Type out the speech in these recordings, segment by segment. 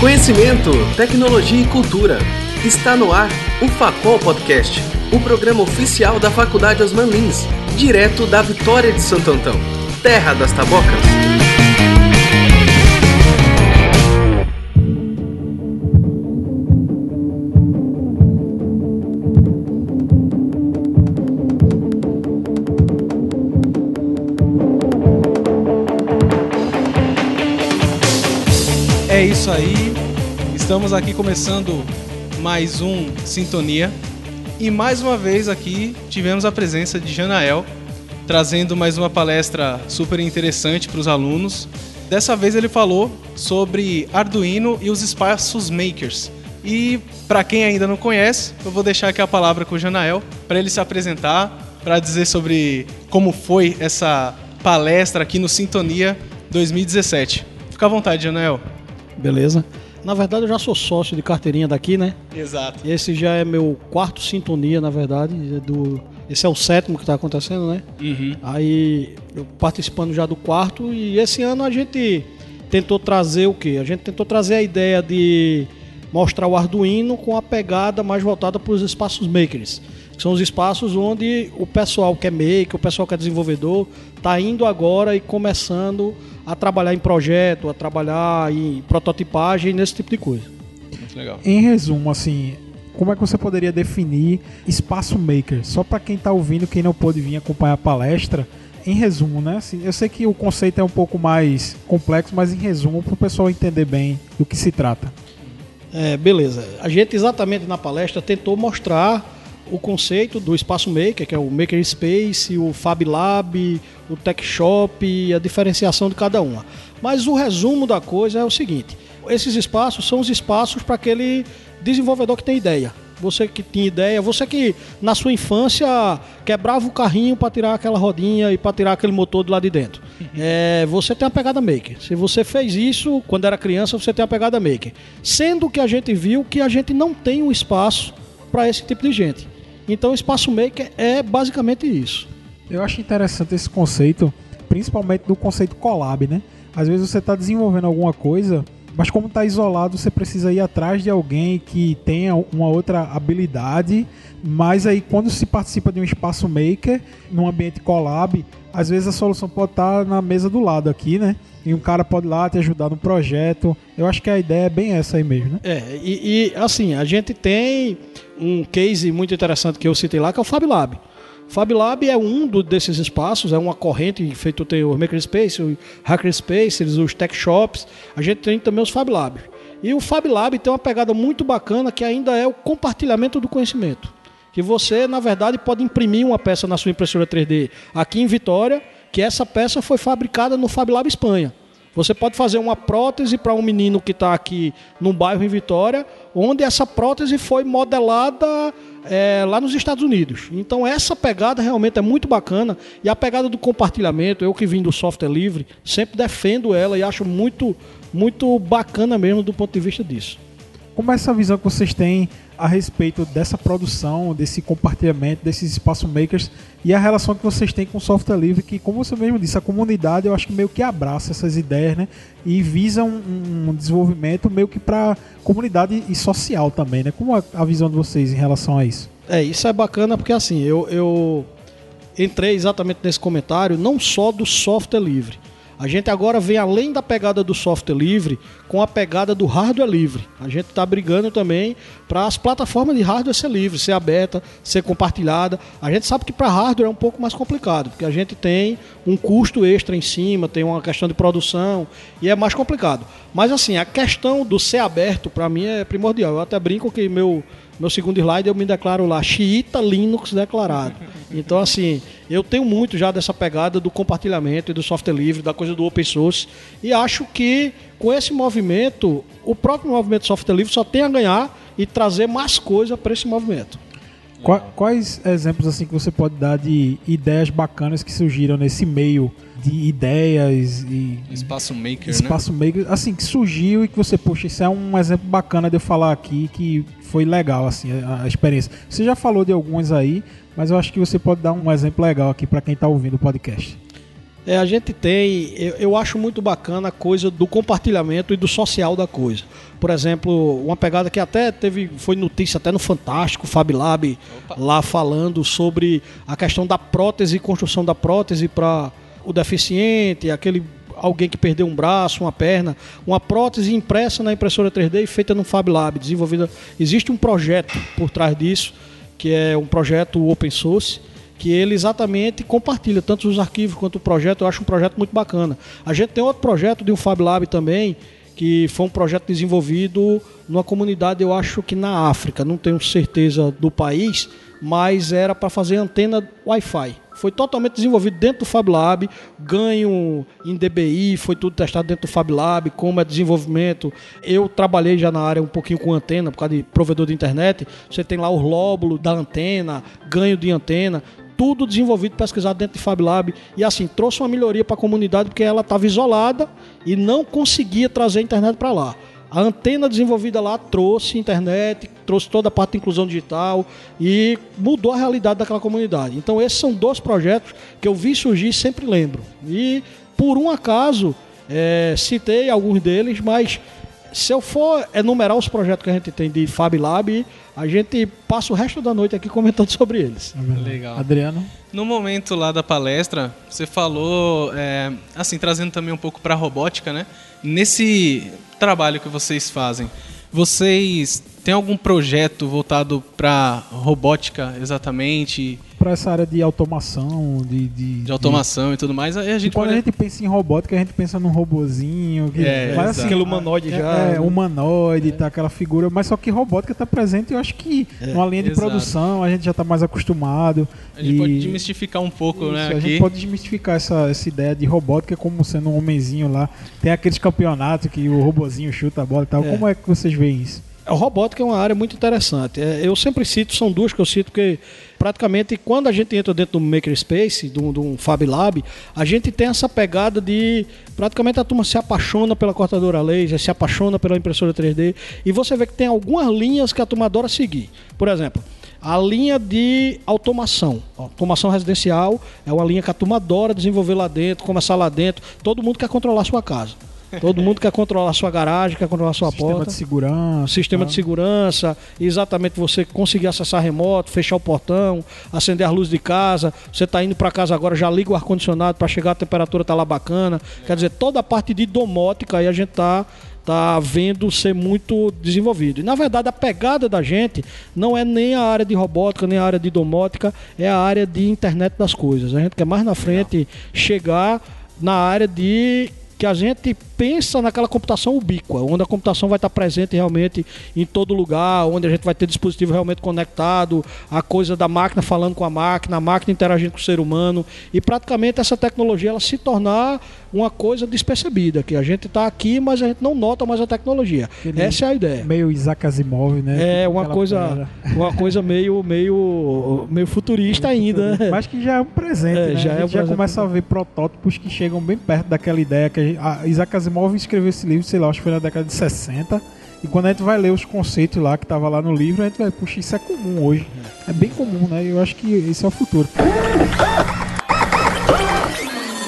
Conhecimento, tecnologia e cultura. Está no ar o Facol Podcast, o programa oficial da Faculdade Osman Lins, direto da Vitória de Santo Antão, terra das tabocas. Estamos aqui começando mais um Sintonia. E mais uma vez aqui tivemos a presença de Janael, trazendo mais uma palestra super interessante para os alunos. Dessa vez ele falou sobre Arduino e os espaços makers. E para quem ainda não conhece, eu vou deixar aqui a palavra com o Janael para ele se apresentar, para dizer sobre como foi essa palestra aqui no Sintonia 2017. Fica à vontade, Janael. Beleza. Na verdade, eu já sou sócio de carteirinha daqui, né? Exato. Esse já é meu quarto sintonia, na verdade. é Do... Esse é o sétimo que está acontecendo, né? Uhum. Aí, eu participando já do quarto. E esse ano a gente tentou trazer o quê? A gente tentou trazer a ideia de mostrar o Arduino com a pegada mais voltada para os espaços makers. Que são os espaços onde o pessoal que é maker, o pessoal que é desenvolvedor, está indo agora e começando a trabalhar em projeto, a trabalhar em prototipagem, nesse tipo de coisa. Muito legal. Em resumo, assim, como é que você poderia definir espaço maker? Só para quem tá ouvindo, quem não pôde vir acompanhar a palestra, em resumo, né? Assim, eu sei que o conceito é um pouco mais complexo, mas em resumo, para o pessoal entender bem do que se trata. É, beleza. A gente exatamente na palestra tentou mostrar o conceito do espaço maker, que é o Maker Space, o Fab Lab, o Tech Shop a diferenciação de cada uma. Mas o resumo da coisa é o seguinte: esses espaços são os espaços para aquele desenvolvedor que tem ideia. Você que tinha ideia, você que na sua infância quebrava o carrinho para tirar aquela rodinha e para tirar aquele motor do lado de dentro. É, você tem a pegada maker. Se você fez isso quando era criança, você tem a pegada maker. Sendo que a gente viu que a gente não tem um espaço para esse tipo de gente. Então, o espaço maker é basicamente isso. Eu acho interessante esse conceito, principalmente do conceito collab, né? Às vezes você está desenvolvendo alguma coisa, mas como está isolado, você precisa ir atrás de alguém que tenha uma outra habilidade. Mas aí, quando se participa de um espaço maker, num ambiente collab, às vezes a solução pode estar na mesa do lado aqui, né? E um cara pode lá te ajudar no projeto. Eu acho que a ideia é bem essa aí mesmo, né? É, e, e, assim, a gente tem um case muito interessante que eu citei lá, que é o Fab Lab. O Fab Lab é um do, desses espaços, é uma corrente feito tem o Makerspace, o Hackerspaces, os Tech Shops. A gente tem também os Fab Labs. E o Fab Lab tem uma pegada muito bacana que ainda é o compartilhamento do conhecimento. Que você, na verdade, pode imprimir uma peça na sua impressora 3D aqui em Vitória, que essa peça foi fabricada no Fab Lab Espanha. Você pode fazer uma prótese para um menino que está aqui num bairro em Vitória, onde essa prótese foi modelada é, lá nos Estados Unidos. Então essa pegada realmente é muito bacana e a pegada do compartilhamento, eu que vim do software livre, sempre defendo ela e acho muito, muito bacana mesmo do ponto de vista disso. Como é essa visão que vocês têm a respeito dessa produção, desse compartilhamento, desses espaço makers e a relação que vocês têm com o software livre, que, como você mesmo disse, a comunidade eu acho que meio que abraça essas ideias, né? E visa um, um desenvolvimento meio que para comunidade e social também, né? Como é a visão de vocês em relação a isso? É, isso é bacana porque assim, eu, eu entrei exatamente nesse comentário, não só do software livre. A gente agora vem além da pegada do software livre com a pegada do hardware livre. A gente está brigando também para as plataformas de hardware ser livre, ser aberta, ser compartilhada. A gente sabe que para hardware é um pouco mais complicado, porque a gente tem um custo extra em cima, tem uma questão de produção e é mais complicado. Mas assim, a questão do ser aberto para mim é primordial. Eu até brinco que meu meu segundo slide eu me declaro lá xiita Linux declarado. Então assim, eu tenho muito já dessa pegada do compartilhamento e do software livre, da coisa do open source e acho que com esse movimento, o próprio movimento software livre só tem a ganhar e trazer mais coisa para esse movimento. Quais exemplos assim que você pode dar de ideias bacanas que surgiram nesse meio de ideias e espaço maker, espaço né? maker, assim que surgiu e que você poxa, isso é um exemplo bacana de eu falar aqui que foi legal assim a, a experiência. Você já falou de alguns aí, mas eu acho que você pode dar um exemplo legal aqui para quem está ouvindo o podcast. É, a gente tem, eu, eu, acho muito bacana a coisa do compartilhamento e do social da coisa. Por exemplo, uma pegada que até teve, foi notícia até no Fantástico, Fab Lab, Opa. lá falando sobre a questão da prótese, construção da prótese para o deficiente, aquele alguém que perdeu um braço, uma perna, uma prótese impressa na impressora 3D e feita no Fab Lab, desenvolvida. Existe um projeto por trás disso, que é um projeto open source que ele exatamente compartilha tanto os arquivos quanto o projeto. Eu acho um projeto muito bacana. A gente tem outro projeto de um Fab Lab também, que foi um projeto desenvolvido numa comunidade, eu acho que na África, não tenho certeza do país, mas era para fazer antena Wi-Fi. Foi totalmente desenvolvido dentro do Fab Lab, ganho em DBI, foi tudo testado dentro do Fab Lab, como é desenvolvimento. Eu trabalhei já na área um pouquinho com antena, por causa de provedor de internet. Você tem lá o lóbulo da antena, ganho de antena tudo desenvolvido, pesquisado dentro de Fab Lab. E assim, trouxe uma melhoria para a comunidade porque ela estava isolada e não conseguia trazer a internet para lá. A antena desenvolvida lá trouxe internet, trouxe toda a parte de inclusão digital e mudou a realidade daquela comunidade. Então, esses são dois projetos que eu vi surgir e sempre lembro. E, por um acaso, é, citei alguns deles, mas se eu for enumerar os projetos que a gente tem de Fab Lab, a gente passa o resto da noite aqui comentando sobre eles. Legal. Adriano? No momento lá da palestra, você falou, é, assim, trazendo também um pouco para a robótica, né? Nesse trabalho que vocês fazem, vocês têm algum projeto voltado para robótica exatamente? para essa área de automação, de. De, de automação de... e tudo mais. Aí a gente quando pode... a gente pensa em robótica, a gente pensa num robozinho. Que é, mas, assim, aquele humanoide é, já. É, né? humanoide, é. tá aquela figura. Mas só que robótica está presente, eu acho que é. numa linha de Exato. produção a gente já está mais acostumado. A gente e... pode desmistificar um pouco, Isso, né? A aqui. gente pode desmistificar essa, essa ideia de robótica como sendo um homenzinho lá. Tem aqueles campeonatos que o robozinho chuta a bola e tal. É. Como é que vocês veem isso? A robótica é uma área muito interessante. É, eu sempre cito, são duas que eu cito, que praticamente quando a gente entra dentro do Makerspace, de um Fab Lab, a gente tem essa pegada de praticamente a turma se apaixona pela cortadora laser, se apaixona pela impressora 3D, e você vê que tem algumas linhas que a turma adora seguir. Por exemplo, a linha de automação. Automação residencial é uma linha que a turma adora desenvolver lá dentro, começar lá dentro. Todo mundo quer controlar a sua casa. Todo mundo quer controlar a sua garagem, quer controlar a sua Sistema porta. Sistema de segurança. Sistema tá. de segurança, exatamente você conseguir acessar remoto, fechar o portão, acender as luzes de casa. Você está indo para casa agora, já liga o ar-condicionado para chegar a temperatura tá lá bacana. É. Quer dizer, toda a parte de domótica aí a gente está tá vendo ser muito desenvolvido. E na verdade a pegada da gente não é nem a área de robótica, nem a área de domótica, é a área de internet das coisas. A gente quer mais na frente chegar na área de que a gente pensa naquela computação ubíqua, onde a computação vai estar presente realmente em todo lugar, onde a gente vai ter dispositivo realmente conectado, a coisa da máquina falando com a máquina, a máquina interagindo com o ser humano, e praticamente essa tecnologia ela se tornar uma coisa despercebida, que a gente está aqui, mas a gente não nota mais a tecnologia. Aquele essa é a ideia. Meio Isaac Asimov, né? É uma coisa, uma coisa meio, meio, meio futurista ainda. Né? Mas que já é um presente, é, né? Já a gente é um já começa a ver protótipos que chegam bem perto daquela ideia que a Isaac Asimov Asimov escreveu esse livro, sei lá, acho que foi na década de 60. E quando a gente vai ler os conceitos lá que tava lá no livro, a gente vai, puxa, isso é comum hoje. É bem comum, né? Eu acho que esse é o futuro.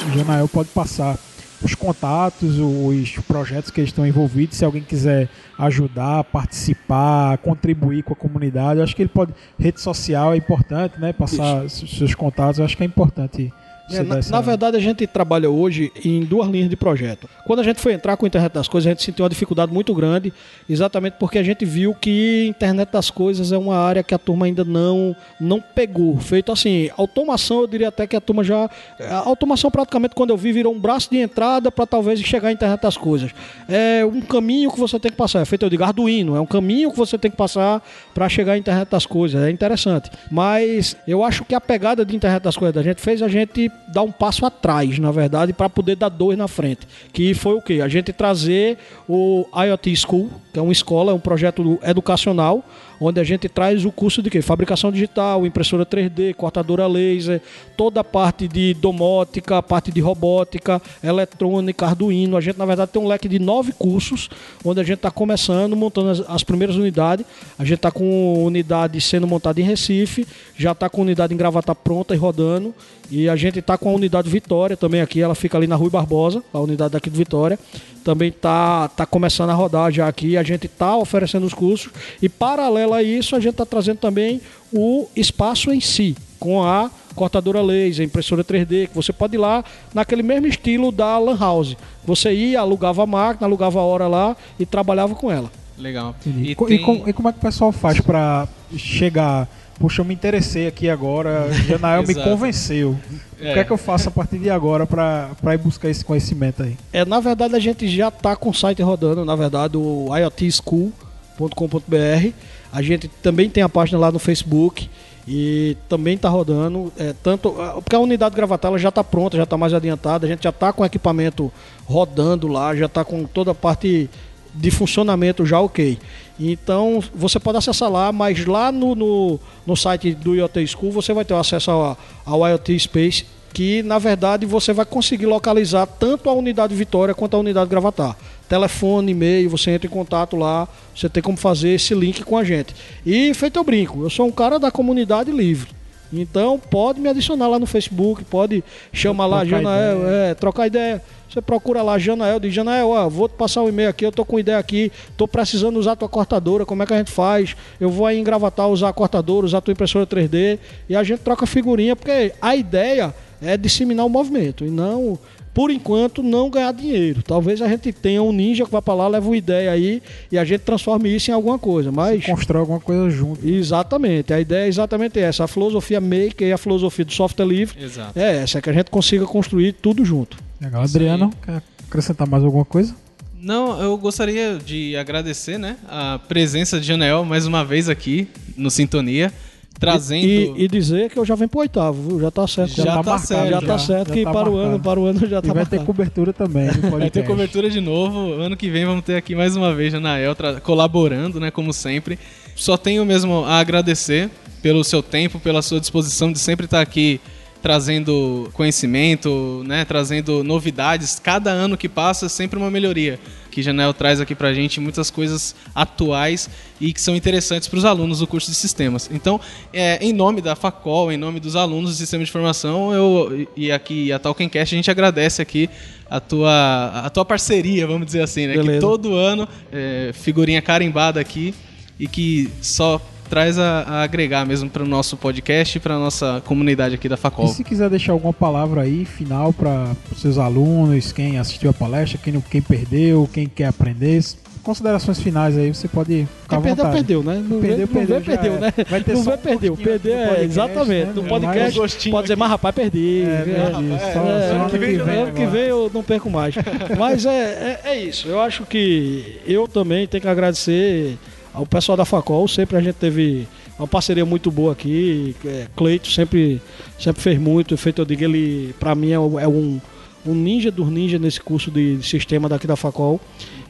O Janael pode passar os contatos, os projetos que estão envolvidos, se alguém quiser ajudar, participar, contribuir com a comunidade, eu acho que ele pode. Rede social é importante, né? Passar Isso. seus contatos, eu acho que é importante é, na, na, verdade, a gente trabalha hoje em duas linhas de projeto. Quando a gente foi entrar com a internet das coisas, a gente sentiu uma dificuldade muito grande, exatamente porque a gente viu que internet das coisas é uma área que a turma ainda não, não pegou. Feito assim, automação, eu diria até que a turma já. A automação, praticamente, quando eu vi, virou um braço de entrada para talvez chegar à internet das coisas. É um caminho que você tem que passar. É feito, eu digo, Arduino, é um caminho que você tem que passar para chegar à internet das coisas. É interessante. Mas eu acho que a pegada de internet das coisas da gente fez a gente dar um passo atrás, na verdade, para poder dar dois na frente. Que foi o quê? A gente trazer o IoT School, que é uma escola, é um projeto educacional, onde a gente traz o curso de quê? Fabricação digital, impressora 3D, cortadora laser, toda a parte de domótica, parte de robótica, eletrônica, Arduino. A gente, na verdade, tem um leque de nove cursos, onde a gente está começando, montando as, as primeiras unidades. A gente está com unidade sendo montada em Recife, já está com unidade em Gravata pronta e rodando. E a gente está com a unidade Vitória também aqui, ela fica ali na Rui Barbosa, a unidade daqui de Vitória. Também está tá começando a rodar já aqui, a gente está oferecendo os cursos. E paralelo a isso, a gente está trazendo também o espaço em si, com a cortadora laser, impressora 3D, que você pode ir lá naquele mesmo estilo da Lan House. Você ia, alugava a máquina, alugava a hora lá e trabalhava com ela. Legal. E, E, tem- e com- e como é que o pessoal faz pra chegar? Puxa, eu me interessei aqui agora, Janael me convenceu. O que é que eu faço a partir de agora pra ir buscar esse conhecimento aí? É, na verdade, a gente já está com o site rodando, na verdade, o iotschool.com.br. A gente também tem a página lá no Facebook e também está rodando. É, tanto, ah, porque a unidade Gravatar ela já está pronta, já está mais adiantada, a gente já está com o equipamento rodando lá, já está com toda a parte de funcionamento já ok. Então você pode acessar lá, mas lá no, no, no site do IoT School você vai ter acesso ao, ao IoT Space, que na verdade você vai conseguir localizar tanto a unidade Vitória quanto a unidade Gravatar. Telefone, e-mail, você entra em contato lá, você tem como fazer esse link com a gente. E feito eu brinco, eu sou um cara da comunidade livre. Então pode me adicionar lá no Facebook, pode chamar lá, Janael, ideia. é, trocar ideia. Você procura lá Janael, diz Janael, ó, vou te passar o e-mail aqui, eu tô com ideia aqui, tô precisando usar tua cortadora, como é que a gente faz? Eu vou aí em Gravatar usar a cortadora, usar a tua impressora 3D e a gente troca figurinha, porque a ideia é disseminar o movimento e não, por enquanto, não ganhar dinheiro. Talvez a gente tenha um ninja que vai pra lá, leva uma ideia aí e a gente transforme isso em alguma coisa, mas... Constrói alguma coisa junto. Exatamente, a ideia é exatamente essa. A filosofia maker e a filosofia do software livre Exato. é essa, é que a gente consiga construir tudo junto. Legal. Adriano, quer acrescentar mais alguma coisa? Não, eu gostaria de agradecer, né, a presença de Janael mais uma vez aqui no Sintonia, trazendo E, e dizer que eu já venho pro oitavo, viu? Já tá certo. Já tá marcado, certo, já tá certo já que tá para o ano, marcado. para o ano já E tá vai ter marcado. cobertura também. Vai ter cobertura de novo. Ano que vem vamos ter aqui mais uma vez Janael colaborando, né, como sempre. Só tenho mesmo a agradecer pelo seu tempo, pela sua disposição de sempre estar aqui trazendo conhecimento, né, trazendo novidades. Cada ano que passa, sempre uma melhoria. Que Janael traz aqui pra gente muitas coisas atuais e que são interessantes para os alunos do curso de sistemas. Então, é, em nome da Facol, em nome dos alunos do sistema de formação, eu e aqui a Talkencast a gente agradece aqui a tua, a tua parceria, vamos dizer assim, né? Que Beleza. todo ano é, figurinha carimbada aqui e que só traz a, a agregar mesmo para o nosso podcast e para nossa comunidade aqui da E Facol. se quiser deixar alguma palavra aí, final, para os seus alunos, quem assistiu a palestra, quem, não- quem perdeu, quem quer aprender, considerações finais aí, você pode ficar Quem perdeu, perdeu, né? Não Perdeu, vê, não perdeu, vê, já perdeu, é. né? Vai ter não só vê, um perdeu. Perder, é, podcast, exatamente. né? No podcast mais gostinho pode dizer, aqui. mas rapaz, perdi. É, É, só- é, só ano que que vem, vem ano que vem eu não perco mais. Mas é, é, é isso. Eu acho que eu também tenho que agradecer ao pessoal da Facol. Sempre a gente teve uma parceria muito boa aqui. É, Cleito sempre, sempre fez muito. Feito, eu digo, ele pra mim é, é um, um ninja dos ninjas nesse curso de sistema daqui da Facol.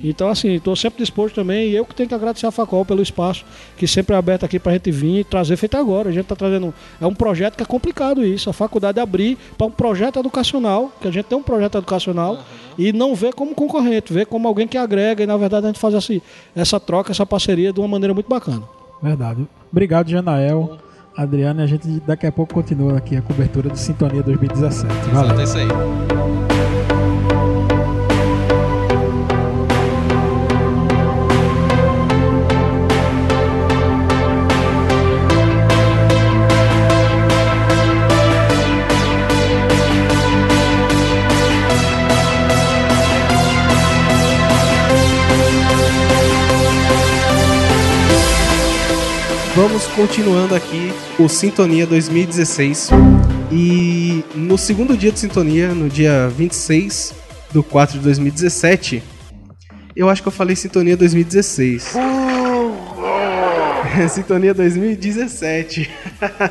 Então, assim, estou sempre disposto também. E eu que tenho que agradecer a Facol pelo espaço que sempre é aberto aqui para a gente vir e trazer feito agora. A gente está trazendo. É um projeto que é complicado isso. A faculdade abrir para um projeto educacional, que a gente tem um projeto educacional, e não vê como concorrente, vê como alguém que agrega. E na verdade a gente faz essa, essa troca, essa parceria de uma maneira muito bacana. Verdade. Obrigado, Janael. Adriano, e a gente daqui a pouco continua aqui a cobertura do Sintonia 2017. Valeu. Exato, é isso aí. Vamos continuando aqui o Sintonia 2016. E no segundo dia de Sintonia, no dia 26 do 4 de 2017, eu acho que eu falei Sintonia 2016. Sintonia 2017.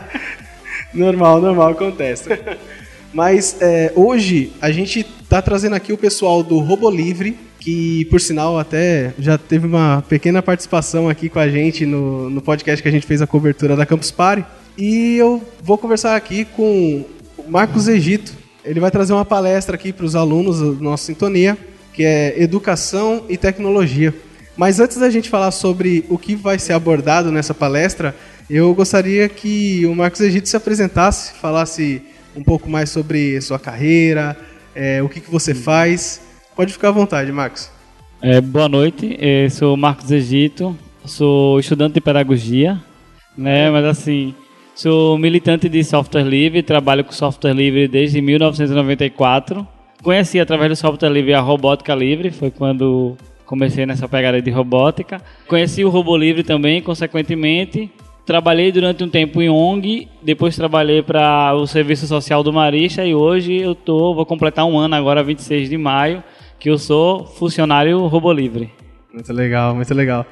normal, normal, acontece. Mas é, hoje a gente tá trazendo aqui o pessoal do Robo Livre que por sinal até já teve uma pequena participação aqui com a gente no, no podcast que a gente fez a cobertura da Campus Party. E eu vou conversar aqui com o Marcos Egito. Ele vai trazer uma palestra aqui para os alunos do nosso Sintonia, que é Educação e Tecnologia. Mas antes da gente falar sobre o que vai ser abordado nessa palestra, eu gostaria que o Marcos Egito se apresentasse, falasse um pouco mais sobre sua carreira, é, o que, que você faz. Pode ficar à vontade, Marcos. É, boa noite, eu sou Marcos Egito, sou estudante de pedagogia, né? Mas assim, sou militante de software livre, trabalho com software livre desde 1994. Conheci através do software livre a robótica livre, foi quando comecei nessa pegada de robótica. Conheci o robô livre também, consequentemente. Trabalhei durante um tempo em ONG, depois trabalhei para o Serviço Social do Marista e hoje eu tô, vou completar um ano agora, 26 de maio, que eu sou funcionário robô livre. Muito legal, muito legal.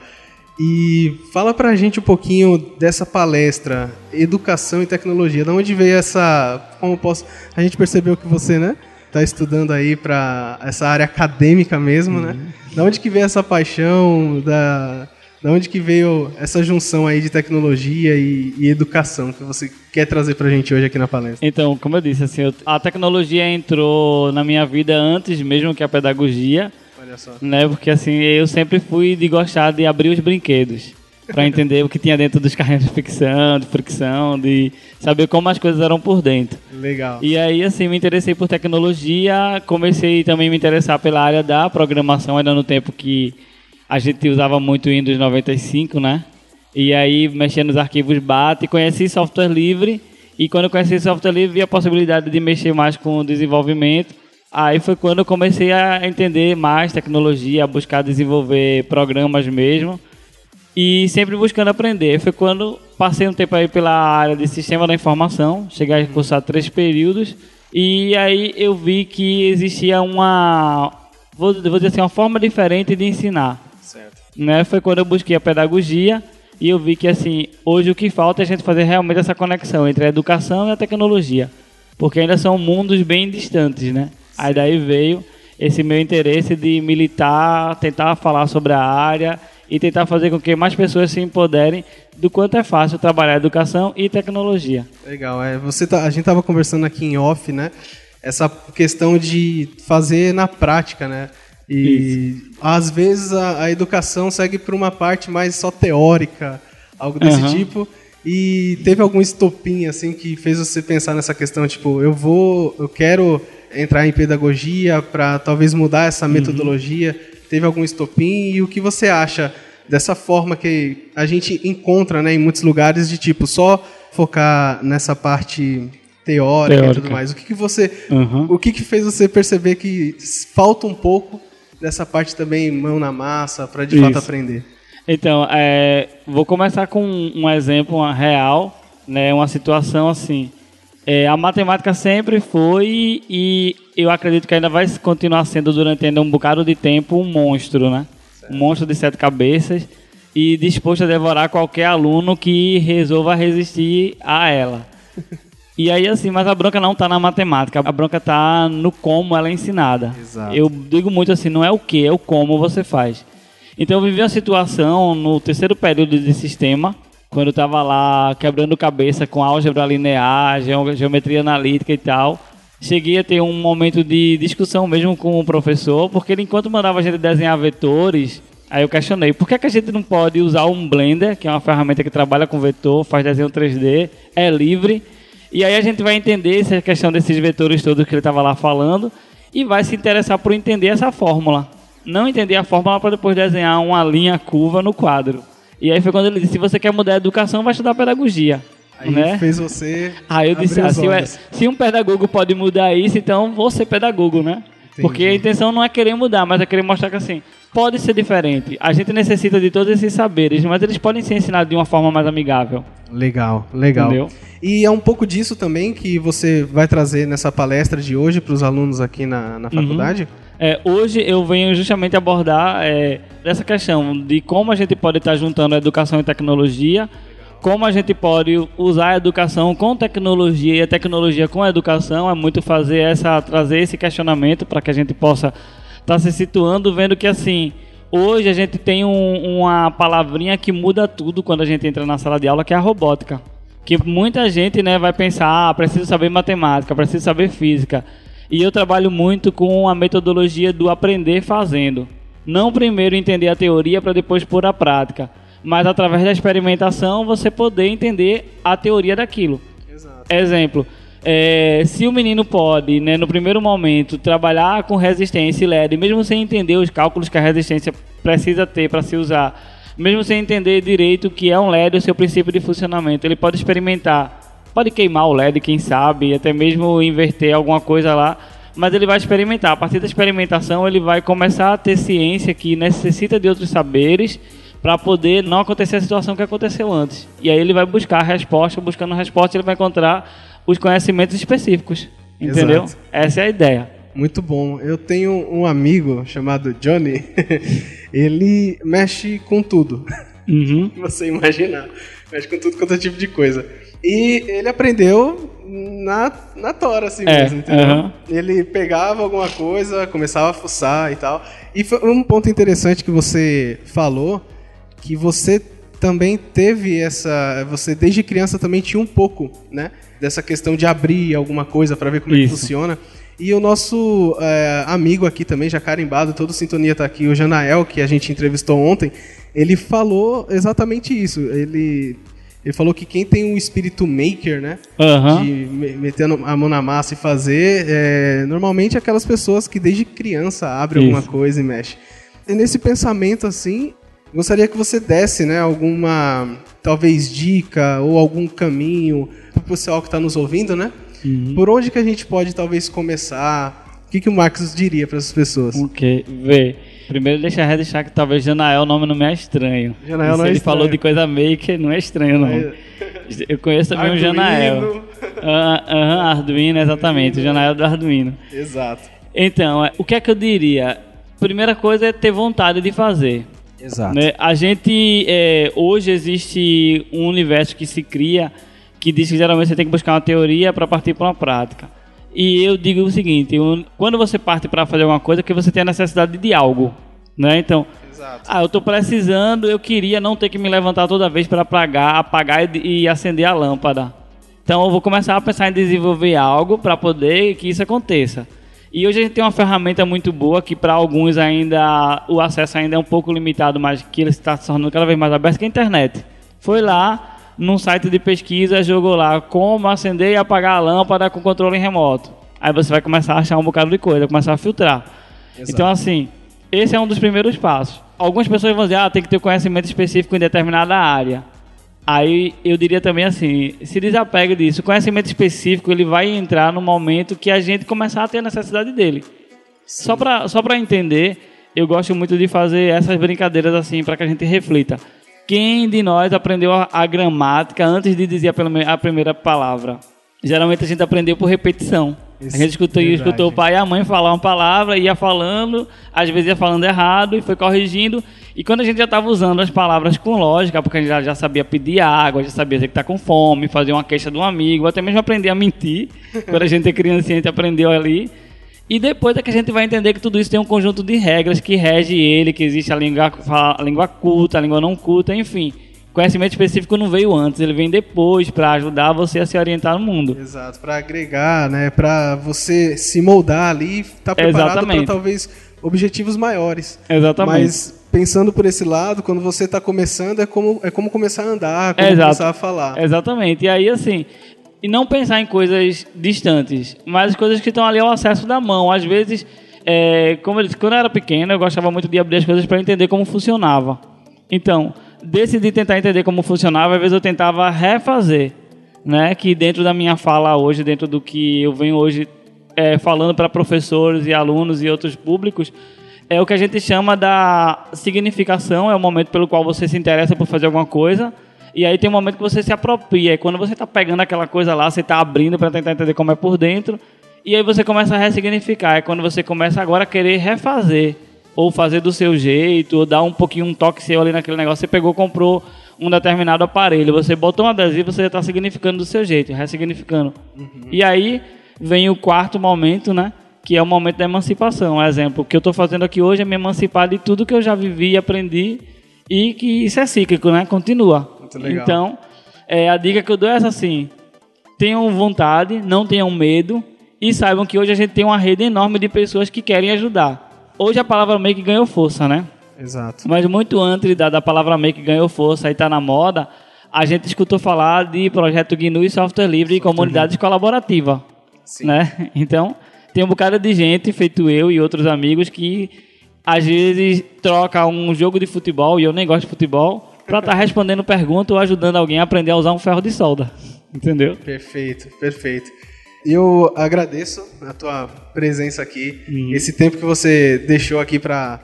E fala pra gente um pouquinho dessa palestra, Educação e Tecnologia. De onde veio essa. Como posso. A gente percebeu que você, né? Está estudando aí para essa área acadêmica mesmo, né? uhum. né? Da onde que veio essa paixão, da, da onde que veio essa junção aí de tecnologia e, e educação que você quer trazer para a gente hoje aqui na palestra? Então, como eu disse, assim, a tecnologia entrou na minha vida antes mesmo que a pedagogia. Olha só. Né? Porque assim, eu sempre fui de gostar de abrir os brinquedos para entender o que tinha dentro dos carrinhos de fricção, de fricção, de saber como as coisas eram por dentro. Legal. E aí, assim, me interessei por tecnologia, comecei também a me interessar pela área da programação, ainda no tempo que a gente usava muito o Windows 95, né? E aí, mexendo nos arquivos BAT, conheci software livre, e quando eu conheci software livre, vi a possibilidade de mexer mais com o desenvolvimento. Aí foi quando eu comecei a entender mais tecnologia, a buscar desenvolver programas mesmo e sempre buscando aprender. Foi quando passei um tempo aí pela área de sistema da informação, cheguei a cursar três períodos, e aí eu vi que existia uma, vou, vou dizer assim, uma forma diferente de ensinar. Certo. Né? Foi quando eu busquei a pedagogia e eu vi que assim, hoje o que falta é a gente fazer realmente essa conexão entre a educação e a tecnologia, porque ainda são mundos bem distantes, né? Sim. Aí daí veio esse meu interesse de militar, tentar falar sobre a área e tentar fazer com que mais pessoas se empoderem do quanto é fácil trabalhar educação e tecnologia. Legal, é, você tá, a gente estava conversando aqui em off, né? Essa questão de fazer na prática, né? E Isso. às vezes a, a educação segue por uma parte mais só teórica, algo desse uhum. tipo. E teve algum estopim assim que fez você pensar nessa questão, tipo, eu vou, eu quero entrar em pedagogia para talvez mudar essa uhum. metodologia. Uhum teve algum estopim e o que você acha dessa forma que a gente encontra né, em muitos lugares de tipo só focar nessa parte teórica, teórica. e tudo mais. O que, que você, uhum. o que, que fez você perceber que falta um pouco dessa parte também mão na massa para de Isso. fato aprender? Então, é, vou começar com um exemplo real, né, uma situação assim. É, a matemática sempre foi e eu acredito que ainda vai continuar sendo durante ainda um bocado de tempo um monstro, né? Certo. Um monstro de sete cabeças e disposto a devorar qualquer aluno que resolva resistir a ela. E aí, assim, mas a bronca não está na matemática, a bronca está no como ela é ensinada. Exato. Eu digo muito assim, não é o que, é o como você faz. Então eu vivi uma situação no terceiro período de sistema, quando eu estava lá quebrando cabeça com álgebra linear, geometria analítica e tal. Cheguei a ter um momento de discussão mesmo com o professor, porque ele, enquanto mandava a gente desenhar vetores, aí eu questionei, por que, é que a gente não pode usar um Blender, que é uma ferramenta que trabalha com vetor, faz desenho 3D, é livre, e aí a gente vai entender essa questão desses vetores todos que ele estava lá falando, e vai se interessar por entender essa fórmula. Não entender a fórmula para depois desenhar uma linha curva no quadro. E aí foi quando ele disse: se você quer mudar a educação, vai estudar pedagogia. Aí né? fez você. Aí eu disse: assim, se um pedagogo pode mudar isso, então vou ser pedagogo, né? Entendi. Porque a intenção não é querer mudar, mas é querer mostrar que assim, pode ser diferente. A gente necessita de todos esses saberes, mas eles podem ser ensinados de uma forma mais amigável. Legal, legal. Entendeu? E é um pouco disso também que você vai trazer nessa palestra de hoje para os alunos aqui na, na uhum. faculdade? Uhum. É, hoje eu venho justamente abordar é, essa questão de como a gente pode estar juntando educação e tecnologia, como a gente pode usar a educação com tecnologia e a tecnologia com a educação, é muito fazer essa trazer esse questionamento para que a gente possa tá se situando, vendo que assim, hoje a gente tem um, uma palavrinha que muda tudo quando a gente entra na sala de aula, que é a robótica. Que muita gente né, vai pensar, ah, preciso saber matemática, preciso saber física. E eu trabalho muito com a metodologia do aprender fazendo. Não primeiro entender a teoria para depois pôr a prática, mas através da experimentação você poder entender a teoria daquilo. Exato. Exemplo, é, se o menino pode, né, no primeiro momento, trabalhar com resistência e LED, mesmo sem entender os cálculos que a resistência precisa ter para se usar, mesmo sem entender direito o que é um LED, o seu princípio de funcionamento, ele pode experimentar Pode queimar o LED, quem sabe, até mesmo inverter alguma coisa lá. Mas ele vai experimentar. A partir da experimentação, ele vai começar a ter ciência que necessita de outros saberes para poder não acontecer a situação que aconteceu antes. E aí ele vai buscar a resposta, buscando a resposta, ele vai encontrar os conhecimentos específicos. Entendeu? Exato. Essa é a ideia. Muito bom. Eu tenho um amigo chamado Johnny. ele mexe com tudo. Uhum. Você imaginar. Mexe com tudo quanto é tipo de coisa. E ele aprendeu na, na tora, assim é, mesmo, entendeu? Ele pegava alguma coisa, começava a fuçar e tal. E foi um ponto interessante que você falou, que você também teve essa. Você desde criança também tinha um pouco, né? Dessa questão de abrir alguma coisa para ver como Isso. é que funciona. E o nosso é, amigo aqui também, já carimbado, todo sintonia tá aqui, o Janael, que a gente entrevistou ontem, ele falou exatamente isso. Ele ele falou que quem tem um espírito maker, né? Uhum. De meter a mão na massa e fazer, é, normalmente é aquelas pessoas que desde criança abrem Isso. alguma coisa e mexe. E nesse pensamento assim, gostaria que você desse, né, alguma talvez dica ou algum caminho para o pessoal que está nos ouvindo, né? Uhum. Por onde que a gente pode talvez começar? O que, que o Marcos diria para essas pessoas? Ok, vê. Primeiro deixa eu deixar que talvez Janael o nome não me é estranho. Janael não é ele estranho. falou de coisa maker, não é estranho não. É. Eu conheço também Arduino. o Janael. Ah, aham, Arduino, exatamente, o Janael do Arduino. Exato. Então, é, o que é que eu diria? Primeira coisa é ter vontade de fazer. Exato. Né? A gente, é, hoje existe um universo que se cria que diz que geralmente você tem que buscar uma teoria para partir para uma prática. E eu digo o seguinte: quando você parte para fazer alguma coisa, é que você tem a necessidade de algo, né? Então, Exato. ah, eu estou precisando, eu queria não ter que me levantar toda vez para apagar, apagar e, e, acender a lâmpada. Então, eu vou começar a pensar em desenvolver algo para poder que isso aconteça. E hoje a gente tem uma ferramenta muito boa que para alguns ainda o acesso ainda é um pouco limitado, mas que ele está se tornando cada vez mais aberto, que é a internet. Foi lá, num site de pesquisa, jogou lá como acender e apagar a lâmpada com controle remoto. Aí você vai começar a achar um bocado de coisa, começar a filtrar. Exato. Então, assim, esse é um dos primeiros passos. Algumas pessoas vão dizer, ah, tem que ter conhecimento específico em determinada área. Aí eu diria também assim, se desapegue disso. O conhecimento específico ele vai entrar no momento que a gente começar a ter a necessidade dele. Sim. Só para só entender, eu gosto muito de fazer essas brincadeiras assim para que a gente reflita. Quem de nós aprendeu a, a gramática antes de dizer a, a, primeira palavra? Geralmente a gente aprendeu por repetição. Isso, a gente escutou, escutou o pai e a mãe falar uma palavra, ia falando, às vezes ia falando errado e foi corrigindo. E quando a gente já estava usando as palavras com lógica, porque a gente já, já sabia pedir água, já sabia dizer que está com fome, fazer uma queixa de um amigo, até mesmo aprender a mentir. quando a gente é criancinha, a gente aprendeu ali. E depois é que a gente vai entender que tudo isso tem um conjunto de regras que rege ele, que existe a língua, a língua culta, a língua não culta, enfim. Conhecimento específico não veio antes, ele vem depois para ajudar você a se orientar no mundo. Exato, para agregar, né, para você se moldar ali, estar tá preparado para talvez objetivos maiores. Exatamente. Mas pensando por esse lado, quando você está começando, é como, é como começar a andar, como Exato. começar a falar. Exatamente. E aí, assim, e não pensar em coisas distantes, mas coisas que estão ali ao acesso da mão. Às vezes, é, como eu disse, quando eu era pequeno, eu gostava muito de abrir as coisas para entender como funcionava. Então, decidi tentar entender como funcionava, às vezes eu tentava refazer, né? Que dentro da minha fala hoje, dentro do que eu venho hoje é, falando para professores e alunos e outros públicos, é o que a gente chama da significação, é o momento pelo qual você se interessa por fazer alguma coisa e aí tem um momento que você se apropria. E quando você está pegando aquela coisa lá, você está abrindo para tentar entender como é por dentro. E aí você começa a ressignificar. É quando você começa agora a querer refazer. Ou fazer do seu jeito, ou dar um pouquinho um toque seu ali naquele negócio. Você pegou, comprou um determinado aparelho. Você botou um adesivo, você está significando do seu jeito, ressignificando. Uhum. E aí vem o quarto momento, né? que é o momento da emancipação. Um exemplo, o que eu estou fazendo aqui hoje é me emancipar de tudo que eu já vivi e aprendi e que isso é cíclico, né? Continua. Então, é, a dica que eu dou é essa assim, tenham vontade, não tenham medo e saibam que hoje a gente tem uma rede enorme de pessoas que querem ajudar. Hoje a palavra make ganhou força, né? Exato. Mas muito antes da, da palavra make ganhou força e está na moda, a gente escutou falar de projeto GNU e software livre e comunidades colaborativas. Né? Então, tem um bocado de gente, feito eu e outros amigos, que às vezes troca um jogo de futebol, e eu nem gosto de futebol, para estar respondendo pergunta ou ajudando alguém a aprender a usar um ferro de solda. Entendeu? Perfeito, perfeito. Eu agradeço a tua presença aqui, Uhum. esse tempo que você deixou aqui para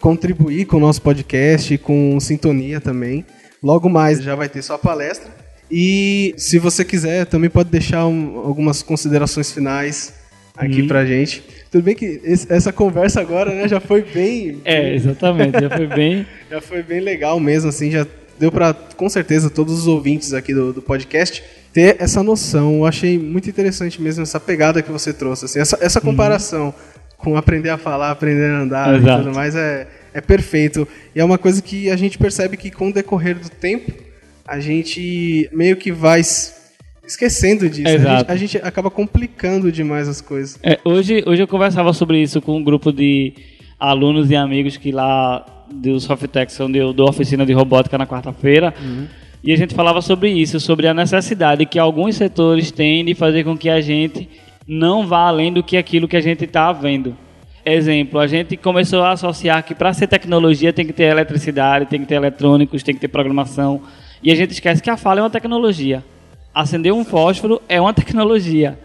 contribuir com o nosso podcast, com sintonia também. Logo mais já vai ter sua palestra. E se você quiser, também pode deixar um- algumas considerações finais aqui Uhum. pra gente. Tudo bem que esse- essa conversa agora né, já foi bem, É, exatamente. Já foi bem. já foi bem legal mesmo, assim, já deu pra, com certeza, todos os ouvintes aqui do, do podcast ter essa noção. Eu achei muito interessante mesmo essa pegada que você trouxe, assim, essa, essa comparação com aprender a falar, aprender a andar Exato. e tudo mais é, é perfeito. E é uma coisa que a gente percebe que com o decorrer do tempo, a gente meio que vai esquecendo disso. né? A, gente, a gente acaba complicando demais as coisas. É, hoje, hoje eu conversava sobre isso com um grupo de alunos e amigos que lá do Softex, onde eu dou oficina de robótica na quarta-feira, e a gente falava sobre isso, sobre a necessidade que alguns setores têm de fazer com que a gente não vá além do que aquilo que a gente está vendo. Exemplo, a gente começou a associar que para ser tecnologia tem que ter eletricidade, tem que ter eletrônicos, tem que ter programação, e a gente esquece que a fala é uma tecnologia. Acender um fósforo é uma tecnologia.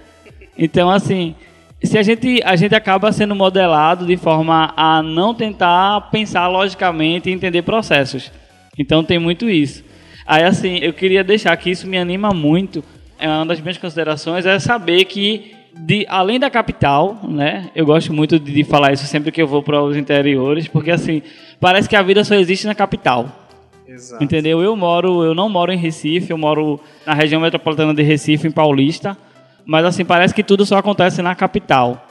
Então, assim, se a gente, a gente acaba sendo modelado de forma a não tentar pensar logicamente e entender processos. Então, tem muito isso. Aí, assim, eu queria deixar que isso me anima muito. É uma das minhas considerações é saber que, de, além da capital, né? Eu gosto muito de, de falar isso sempre que eu vou para os interiores, porque, assim, parece que a vida só existe na capital. Exato. Entendeu? Eu moro, eu não moro em Recife, eu moro na região metropolitana de Recife, em Paulista, mas assim parece que tudo só acontece na capital.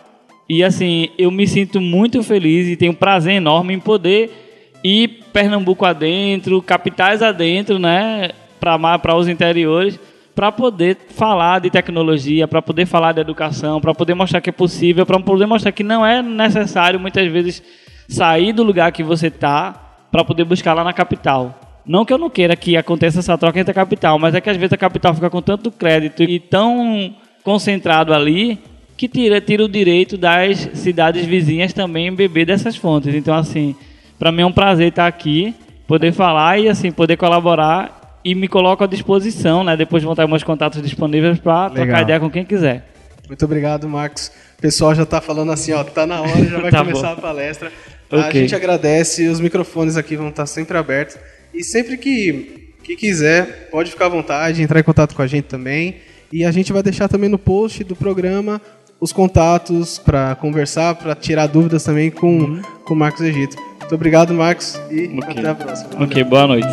E assim, eu me sinto muito feliz e tenho prazer enorme em poder ir Pernambuco adentro, capitais adentro, né, para para os interiores, para poder falar de tecnologia, para poder falar de educação, para poder mostrar que é possível, para poder mostrar que não é necessário muitas vezes sair do lugar que você está para poder buscar lá na capital. Não que eu não queira que aconteça essa troca entre a capital, mas é que às vezes a capital fica com tanto crédito e tão concentrado ali que tira, tira o direito das cidades vizinhas também beber dessas fontes. Então, assim, para mim é um prazer estar aqui, poder falar e assim poder colaborar e me coloco à disposição, né? Depois vão estar meus contatos disponíveis para trocar ideia com quem quiser. Muito obrigado, Marcos. O pessoal já tá falando assim, ó, tá na hora, já vai Tá começar bom. a palestra. A Ok. gente agradece, os microfones aqui vão estar sempre abertos. E sempre que, que quiser, pode ficar à vontade, entrar em contato com a gente também. E a gente vai deixar também no post do programa os contatos para conversar, para tirar dúvidas também com, com o Marcos Egito. Muito obrigado, Marcos, e Uhum. Ok. até a próxima. Ok, boa noite.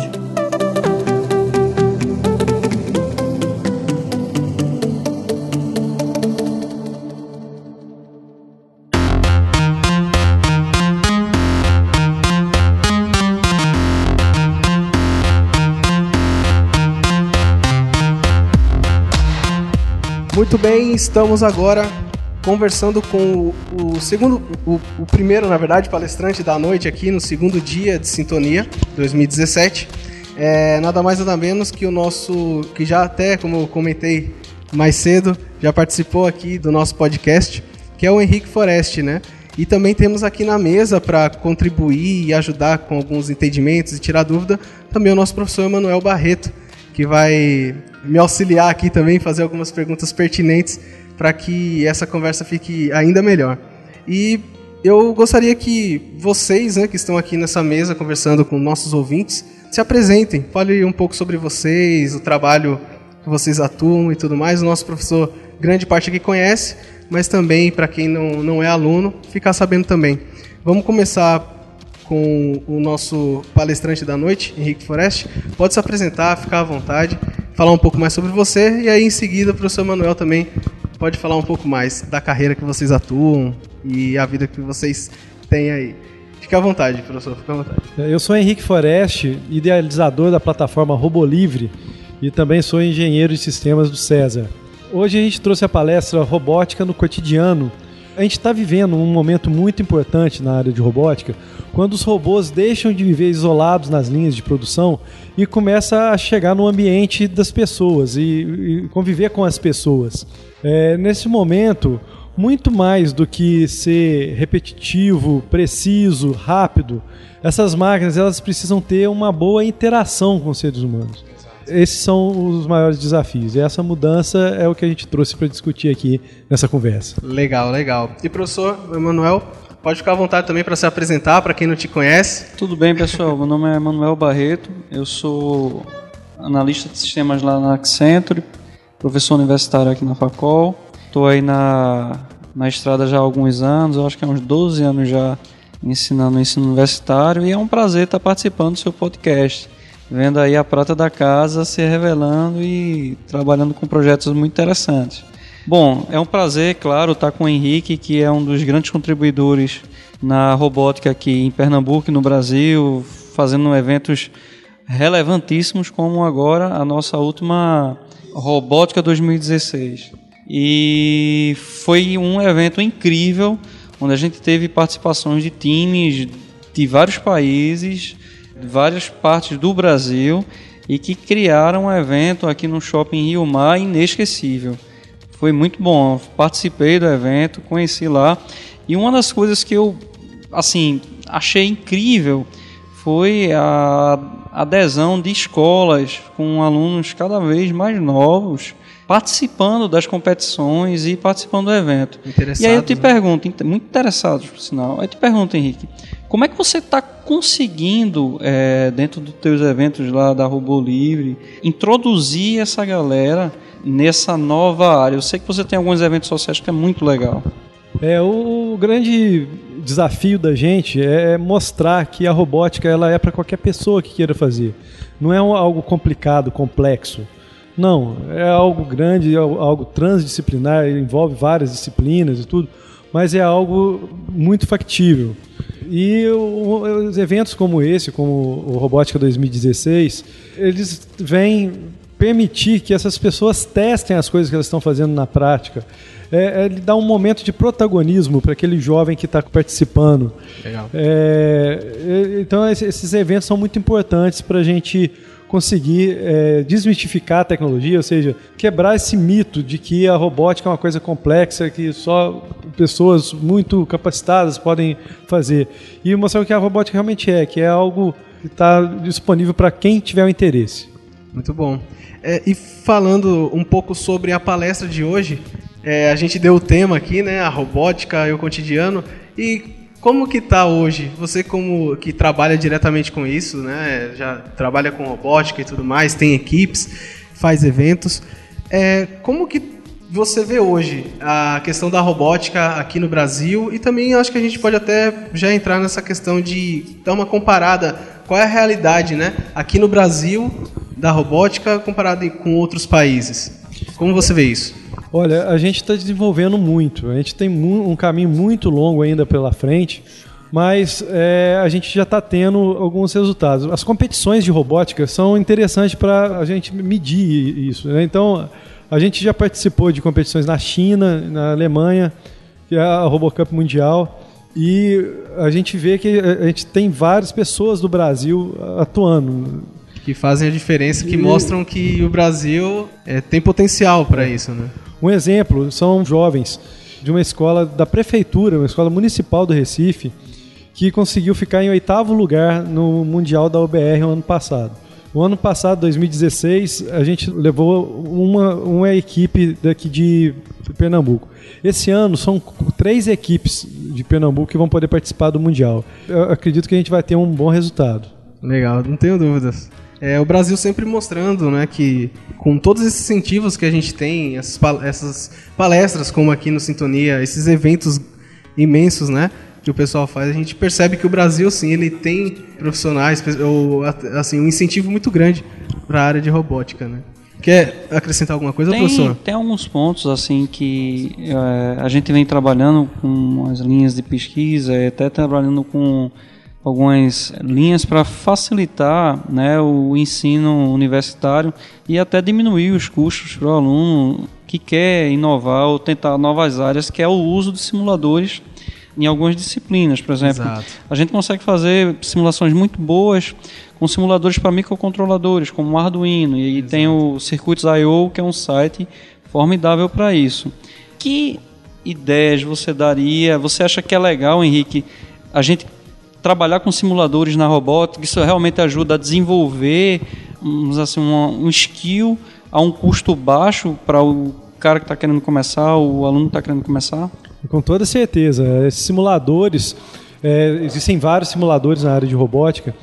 Muito bem, estamos agora conversando com o, o segundo, o, o primeiro, na verdade, palestrante da noite aqui no segundo dia de Sintonia 2017. É nada mais nada menos que o nosso, que já até, como eu comentei mais cedo, já participou aqui do nosso podcast, que é o Henrique Forest, né? E também temos aqui na mesa para contribuir e ajudar com alguns entendimentos e tirar dúvida, também o nosso professor Emanuel Barreto, que vai me auxiliar aqui também, fazer algumas perguntas pertinentes para que essa conversa fique ainda melhor. E eu gostaria que vocês, né, que estão aqui nessa mesa conversando com nossos ouvintes, se apresentem, fale um pouco sobre vocês, o trabalho que vocês atuam e tudo mais. O nosso professor, grande parte aqui conhece, mas também, para quem não, não é aluno, ficar sabendo também. Vamos começar com o nosso palestrante da noite, Henrique Forest. Pode se apresentar, ficar à vontade, falar um pouco mais sobre você e aí em seguida o professor Manuel também pode falar um pouco mais da carreira que vocês atuam e a vida que vocês têm aí. Fique à vontade, professor, fique à vontade. Eu sou Henrique Foreste, idealizador da plataforma RoboLivre e também sou engenheiro de sistemas do César. Hoje a gente trouxe a palestra Robótica no Cotidiano. A gente está vivendo um momento muito importante na área de robótica, quando os robôs deixam de viver isolados nas linhas de produção e começam a chegar no ambiente das pessoas e, e conviver com as pessoas. É, nesse momento, muito mais do que ser repetitivo, preciso, rápido, essas máquinas elas precisam ter uma boa interação com os seres humanos. Esses são os maiores desafios. E essa mudança é o que a gente trouxe para discutir aqui nessa conversa. Legal, legal. E professor Emanuel, pode ficar à vontade também para se apresentar para quem não te conhece. Tudo bem, pessoal. Meu nome é Emanuel Barreto. Eu sou analista de sistemas lá na Accenture, professor universitário aqui na Facol. Estou aí na, na estrada já há alguns anos, eu acho que há uns 12 anos já ensinando ensino universitário e é um prazer estar participando do seu podcast vendo aí a prata da casa se revelando e trabalhando com projetos muito interessantes. Bom, é um prazer, claro, estar com o Henrique, que é um dos grandes contribuidores na robótica aqui em Pernambuco no Brasil, fazendo eventos relevantíssimos, como agora a nossa última Robótica 2016. E foi um evento incrível, onde a gente teve participações de times de vários países, várias partes do Brasil e que criaram um evento aqui no Shopping Rio Mar inesquecível. Foi muito bom, participei do evento, conheci lá e uma das coisas que eu assim achei incrível foi a adesão de escolas com alunos cada vez mais novos participando das competições e participando do evento. E aí eu te né? pergunto, muito interessados por sinal, eu te pergunto, Henrique, como é que você está conseguindo, é, dentro dos teus eventos lá da Robô Livre, introduzir essa galera nessa nova área? Eu sei que você tem alguns eventos sociais que é muito legal. É, o grande desafio da gente é mostrar que a robótica ela é para qualquer pessoa que queira fazer. Não é algo complicado, complexo. Não, é algo grande, é algo transdisciplinar, envolve várias disciplinas e tudo, mas é algo muito factível. E os eventos como esse, como o Robótica 2016, eles vêm permitir que essas pessoas testem as coisas que elas estão fazendo na prática. É, é, ele dá um momento de protagonismo para aquele jovem que está participando. Legal. É, então, esses eventos são muito importantes para a gente conseguir é, desmistificar a tecnologia, ou seja, quebrar esse mito de que a robótica é uma coisa complexa, que só pessoas muito capacitadas podem fazer. E mostrar o que a robótica realmente é, que é algo que está disponível para quem tiver o interesse. Muito bom. É, e falando um pouco sobre a palestra de hoje, é, a gente deu o tema aqui, né, a robótica e o cotidiano, e como que tá hoje? Você como que trabalha diretamente com isso, né? Já trabalha com robótica e tudo mais, tem equipes, faz eventos. É, como que você vê hoje a questão da robótica aqui no Brasil e também acho que a gente pode até já entrar nessa questão de dar uma comparada qual é a realidade, né, aqui no Brasil da robótica comparada com outros países. Como você vê isso? Olha, a gente está desenvolvendo muito. A gente tem um caminho muito longo ainda pela frente, mas é, a gente já está tendo alguns resultados. As competições de robótica são interessantes para a gente medir isso. Né? Então, a gente já participou de competições na China, na Alemanha, que é a RoboCup Mundial. E a gente vê que a gente tem várias pessoas do Brasil atuando. Que fazem a diferença, que e... mostram que o Brasil é, tem potencial para isso, né? Um exemplo são jovens de uma escola da prefeitura, uma escola municipal do Recife, que conseguiu ficar em oitavo lugar no Mundial da UBR no ano passado. O ano passado, 2016, a gente levou uma, uma equipe daqui de Pernambuco. Esse ano são três equipes de Pernambuco que vão poder participar do Mundial. Eu acredito que a gente vai ter um bom resultado. Legal, não tenho dúvidas. É, o Brasil sempre mostrando né, que, com todos esses incentivos que a gente tem, essas, essas palestras como aqui no Sintonia, esses eventos imensos né, que o pessoal faz, a gente percebe que o Brasil, sim, ele tem profissionais, ou, assim, um incentivo muito grande para a área de robótica. Né? Quer acrescentar alguma coisa, tem, professor? Tem alguns pontos assim que é, a gente vem trabalhando com as linhas de pesquisa, até trabalhando com algumas linhas para facilitar né, o ensino universitário e até diminuir os custos para o aluno que quer inovar ou tentar novas áreas, que é o uso de simuladores em algumas disciplinas, por exemplo. Exato. A gente consegue fazer simulações muito boas com simuladores para microcontroladores, como o Arduino, e Exato. tem o Circuits.io, que é um site formidável para isso. Que ideias você daria? Você acha que é legal, Henrique, a gente trabalhar com simuladores na robótica? Isso realmente ajuda a desenvolver assim, um, um skill a um custo baixo para o cara que está querendo começar, o aluno que está querendo começar? Com toda certeza. Esses simuladores, é, existem vários simuladores na área de robótica.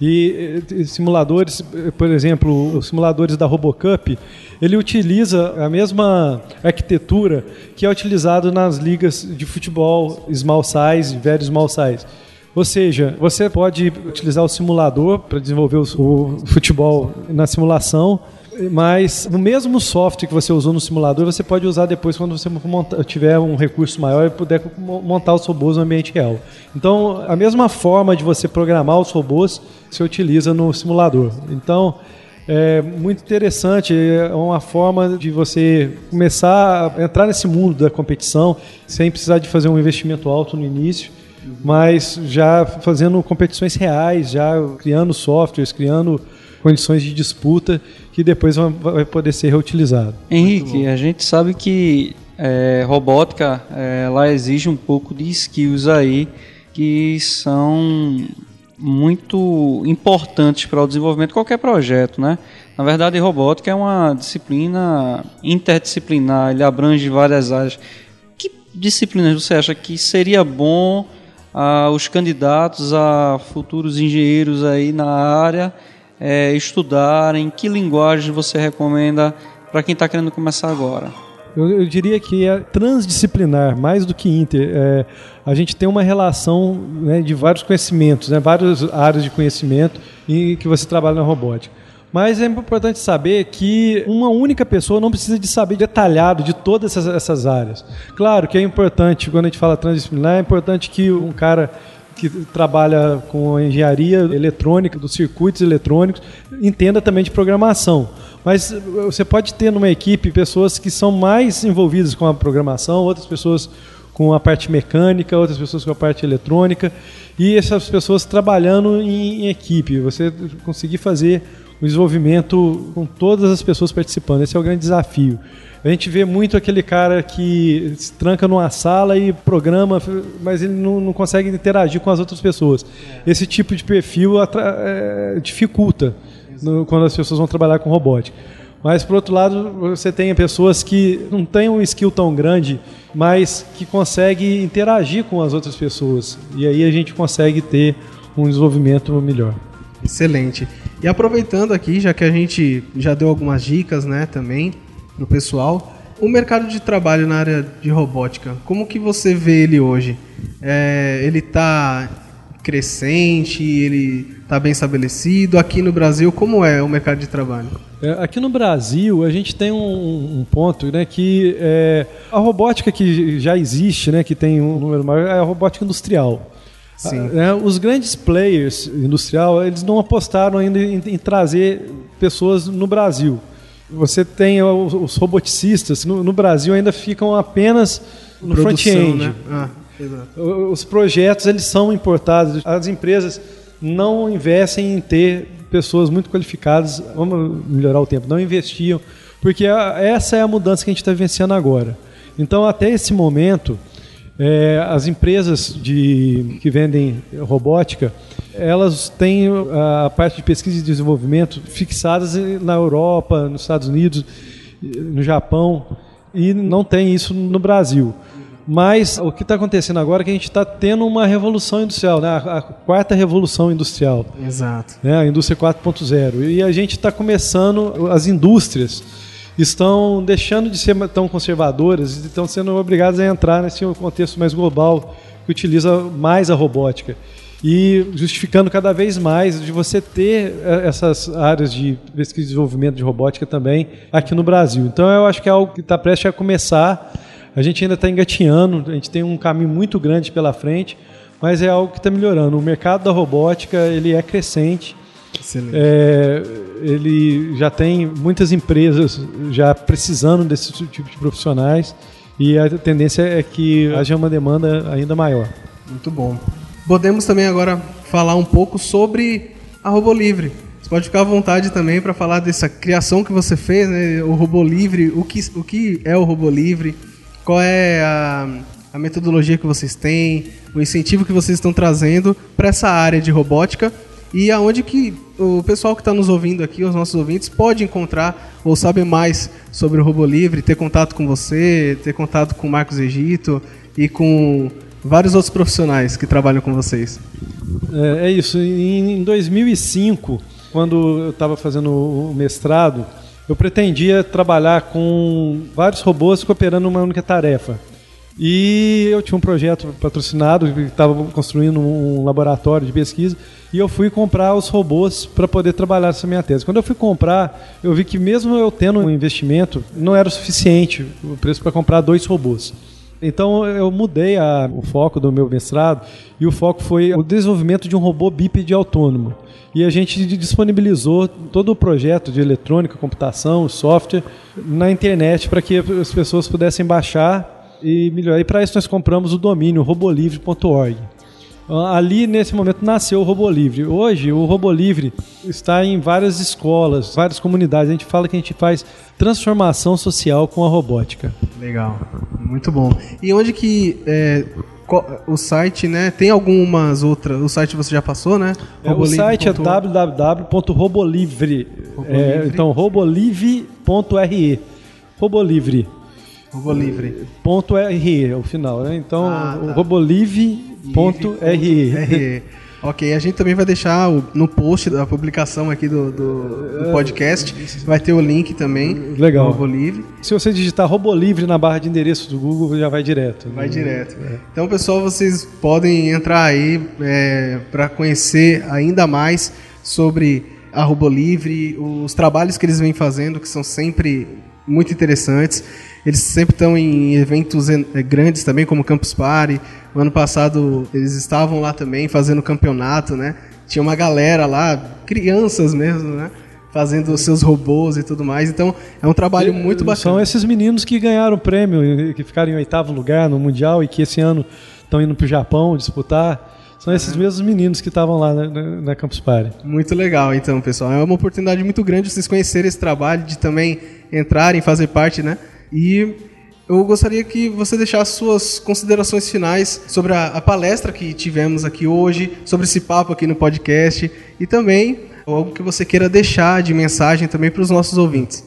E simuladores, por exemplo, os simuladores da RoboCup, ele utiliza a mesma arquitetura que é utilizado nas ligas de futebol small size, very small size. Ou seja, você pode utilizar o simulador para desenvolver o futebol na simulação mas no mesmo software que você usou no simulador, você pode usar depois quando você montar, tiver um recurso maior e puder montar os robôs no ambiente real. Então, a mesma forma de você programar os robôs se utiliza no simulador. Então, é muito interessante, é uma forma de você começar a entrar nesse mundo da competição sem precisar de fazer um investimento alto no início, mas já fazendo competições reais, já criando softwares, criando condições de disputa que depois vai poder ser reutilizado. Henrique, a gente sabe que é, robótica é, ela exige um pouco de skills aí que são muito importantes para o desenvolvimento de qualquer projeto, né? Na verdade, robótica é uma disciplina interdisciplinar, ele abrange várias áreas. Que disciplinas você acha que seria bom os candidatos a futuros engenheiros aí na área é, estudarem? Que linguagem você recomenda para quem está querendo começar agora? Eu, eu, diria que é transdisciplinar, mais do que inter. É, a gente tem uma relação né, de vários conhecimentos, né, várias áreas de conhecimento em que você trabalha na robótica. Mas é importante saber que uma única pessoa não precisa de saber detalhado de todas essas, essas áreas. Claro que é importante, quando a gente fala transdisciplinar, é importante que um cara que trabalha com engenharia eletrônica, dos circuitos eletrônicos, entenda também de programação. Mas você pode ter numa equipe pessoas que são mais envolvidas com a programação, outras pessoas com a parte mecânica, outras pessoas com a parte eletrônica, e essas pessoas trabalhando em, em equipe. Você conseguir fazer o desenvolvimento com todas as pessoas participando. Esse é o grande desafio. A gente vê muito aquele cara que se tranca numa sala e programa, mas ele não, não consegue interagir com as outras pessoas. É. Esse tipo de perfil é, dificulta no, quando as pessoas vão trabalhar com robótica. Mas, por outro lado, você tem pessoas que não têm um skill tão grande, mas que conseguem interagir com as outras pessoas. E aí a gente consegue ter um desenvolvimento melhor. Excelente. E aproveitando aqui, já que a gente já deu algumas dicas, né, também, para o pessoal. O mercado de trabalho na área de robótica, como que você vê ele hoje? É, ele está crescente, ele está bem estabelecido? Aqui no Brasil, como é o mercado de trabalho? É, aqui no Brasil, a gente tem um, um ponto né, que é, a robótica que já existe, né, que tem um número maior, é a robótica industrial. Sim. Ah, os grandes players industrial, eles não apostaram ainda em, em trazer pessoas no Brasil. Você tem os roboticistas, no, no Brasil ainda ficam apenas no front-end. Né? Ah, os projetos eles são importados. As empresas não investem em ter pessoas muito qualificadas. Vamos melhorar o tempo. Não investiam, porque essa é a mudança que a gente está vivenciando agora. Então, até esse momento, é, as empresas de, que vendem robótica, elas têm a parte de pesquisa e desenvolvimento fixadas na Europa, nos Estados Unidos, no Japão, e não tem isso no Brasil. Mas o que está acontecendo agora é que a gente está tendo uma revolução industrial, né? a, a quarta revolução industrial. Exato. Né? A indústria 4.0. E a gente está começando, as indústrias estão deixando de ser tão conservadoras e estão sendo obrigadas a entrar nesse contexto mais global que utiliza mais a robótica. e justificando cada vez mais de você ter eh, essas áreas de pesquisa e desenvolvimento de robótica também aqui no Brasil. Então eu acho que é algo que está prestes a começar. A gente ainda está engatinhando, a gente tem um caminho muito grande pela frente, mas é algo que está melhorando. O mercado da robótica ele é crescente. Excelente. É, ele já tem muitas empresas já precisando desse tipo de profissionais e a tendência é que haja uma demanda ainda maior. Muito bom. Podemos também agora falar um pouco sobre a Robô Livre. Você pode ficar à vontade também para falar dessa criação que você fez, né? o Robô Livre, o que, o que é o Robô Livre, qual é a, a metodologia que vocês têm, o incentivo que vocês estão trazendo para essa área de robótica e aonde que o pessoal que está nos ouvindo aqui, os nossos ouvintes, pode encontrar ou saber mais sobre o Robô Livre, ter contato com você, ter contato com o Marcos Egito e com vários outros profissionais que trabalham com vocês. É, é isso. Em, em 2005, quando eu estava fazendo o mestrado, eu pretendia trabalhar com vários robôs cooperando numa única tarefa. E eu tinha um projeto patrocinado, estava construindo um laboratório de pesquisa, e eu fui comprar os robôs para poder trabalhar essa minha tese. Quando eu fui comprar, eu vi que mesmo eu tendo um investimento, não era o suficiente o preço para comprar dois robôs. Então eu mudei a, o foco do meu mestrado e o foco foi o desenvolvimento de um robô bípede autônomo. E a gente disponibilizou todo o projeto de eletrônica, computação, software na internet para que as pessoas pudessem baixar e melhorar. E para isso nós compramos o domínio robolivre.org. Ali, nesse momento, nasceu o Robô Livre. Hoje, o Robô Livre está em várias escolas, várias comunidades. A gente fala que a gente faz transformação social com a robótica. Legal, muito bom. E onde que é, o site, né? Tem algumas outras. O site você já passou, né? É, o site é www.robolivre. É, então, robolivre.re. Robolivre. Robolivre. Ponto .re é o final, né? Então, ah, tá. robolivre.re. Ok, a gente também vai deixar o, no post da publicação aqui do, do, do, podcast, vai ter o link também. Legal. Robolivre. Se você digitar Robolivre na barra de endereço do Google, já vai direto. Vai direto. É. Então, pessoal, vocês podem entrar aí é, para conhecer ainda mais sobre a Robolivre, os trabalhos que eles vêm fazendo, que são sempre muito interessantes. Eles sempre estão em eventos eh, grandes também, como Campus Party. No ano passado eles estavam lá também fazendo campeonato, né? Tinha uma galera lá, crianças mesmo, né? Fazendo os seus robôs e tudo mais. Então é um trabalho muito bacana. São esses meninos que ganharam o prêmio, que ficaram em oitavo lugar no Mundial e que esse ano estão indo para o Japão disputar. São esses mesmos meninos que estavam lá na, na, na, Campus Party. Muito legal, então, pessoal. É uma oportunidade muito grande vocês conhecerem esse trabalho, de também entrarem, fazer parte, né? E eu gostaria que você deixasse suas considerações finais sobre a, a, palestra que tivemos aqui hoje, sobre esse papo aqui no podcast e também algo que você queira deixar de mensagem também para os nossos ouvintes.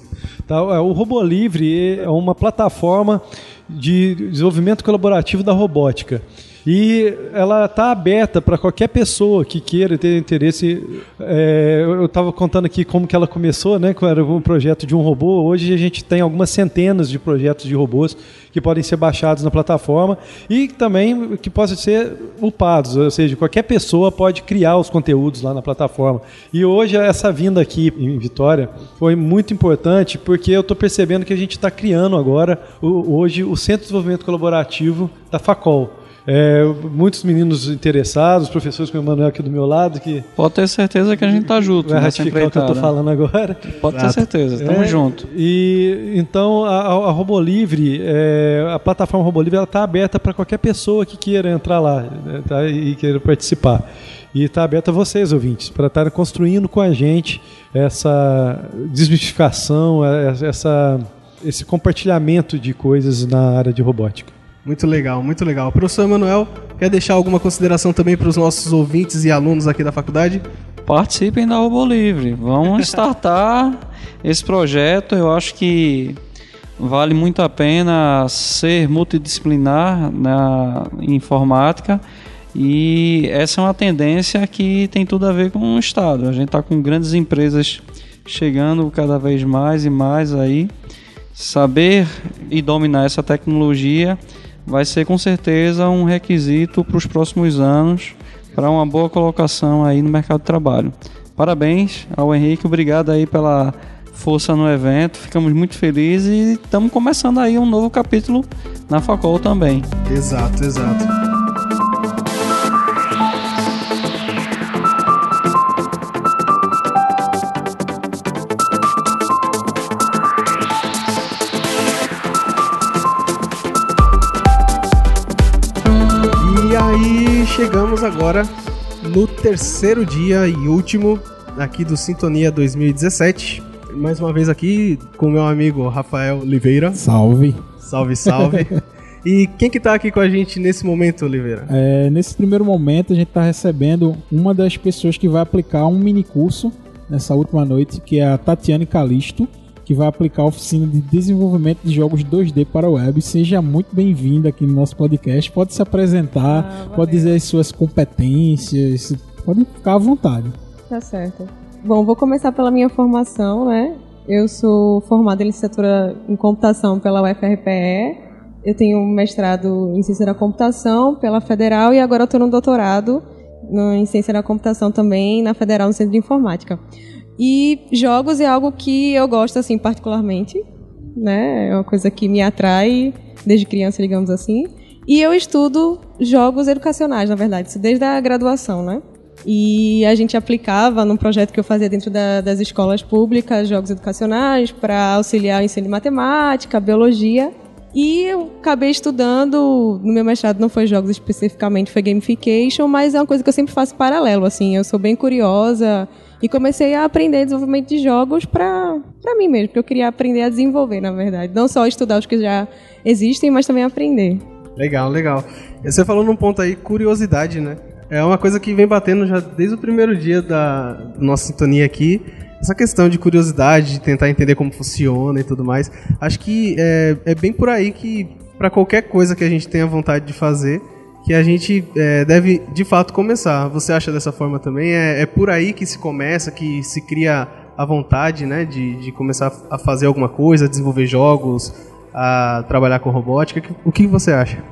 Tá, é, o Robô Livre é uma plataforma de desenvolvimento colaborativo da robótica. E ela está aberta para qualquer pessoa que queira ter interesse. É, eu estava contando aqui como que ela começou, né? Que era um projeto de um robô. Hoje a gente tem algumas centenas de projetos de robôs que podem ser baixados na plataforma e também que possam ser upados, ou seja, qualquer pessoa pode criar os conteúdos lá na plataforma. E hoje essa vinda aqui em Vitória foi muito importante porque eu estou percebendo que a gente está criando agora hoje o Centro de Desenvolvimento Colaborativo da Facol. É, muitos meninos interessados, professores como o Emanuel aqui do meu lado. que Pode ter certeza que a gente está junto. Vai ratificar o que eu estou falando agora. Pode ter certeza, estamos é, junto. E então a, a Robô Livre, é, a plataforma Robô Livre, está aberta para qualquer pessoa que queira entrar lá né, tá, e queira participar. E está aberta a vocês, ouvintes, para estarem construindo com a gente essa desmistificação, essa, esse compartilhamento de coisas na área de robótica. Muito legal, muito legal. Professor Emanuel, quer deixar alguma consideração também para os nossos ouvintes e alunos aqui da faculdade? Participem da Robo Livre. Vamos startar esse projeto. Eu acho que vale muito a pena ser multidisciplinar na informática. E essa é uma tendência que tem tudo a ver com o Estado. A gente está com grandes empresas chegando cada vez mais e mais aí. Saber e dominar essa tecnologia vai ser com certeza um requisito para os próximos anos para uma boa colocação aí no mercado de trabalho. Parabéns ao Henrique, obrigado aí pela força no evento. Ficamos muito felizes e estamos começando aí um novo capítulo na Facol também. Exato, exato. Chegamos agora no terceiro dia e último aqui do Sintonia 2017. Mais uma vez aqui com meu amigo Rafael Oliveira. Salve. Salve, salve. e quem que tá aqui com a gente nesse momento, Oliveira? É, nesse primeiro momento, a gente está recebendo uma das pessoas que vai aplicar um mini curso nessa última noite, que é a Tatiane Calisto, que vai aplicar a oficina de desenvolvimento de jogos 2D para a web. Seja muito bem-vinda aqui no nosso podcast. Pode se apresentar, Ah, pode dizer as suas competências, pode ficar à vontade. Tá certo. Bom, vou começar pela minha formação, né? Eu sou formada em licenciatura em computação pela UFRPE. Eu tenho um mestrado em ciência da computação pela Federal e agora estou no doutorado no- em ciência da computação também na Federal no Centro de Informática. E jogos é algo que eu gosto assim particularmente, né? É uma coisa que me atrai desde criança, digamos assim. E eu estudo jogos educacionais, na verdade, isso desde a graduação, né? E a gente aplicava num projeto que eu fazia dentro da- das escolas públicas, jogos educacionais, para auxiliar o ensino de matemática, biologia. E eu acabei estudando, no meu mestrado não foi jogos especificamente, foi gamification, mas é uma coisa que eu sempre faço paralelo, assim, eu sou bem curiosa e comecei a aprender desenvolvimento de jogos para mim mesmo, porque eu queria aprender a desenvolver, na verdade. Não só estudar os que já existem, mas também aprender. Legal, legal. Você falou num ponto aí, curiosidade, né? É uma coisa que vem batendo já desde o primeiro dia da nossa sintonia aqui. Essa questão de curiosidade, de tentar entender como funciona e tudo mais. Acho que é, é bem por aí que, para qualquer coisa que a gente tenha vontade de fazer, que a gente é, deve de fato começar. Você acha dessa forma também? É, é por aí que se começa, que se cria a vontade, né, de, de começar a fazer alguma coisa, a desenvolver jogos, a trabalhar com robótica. O que você acha?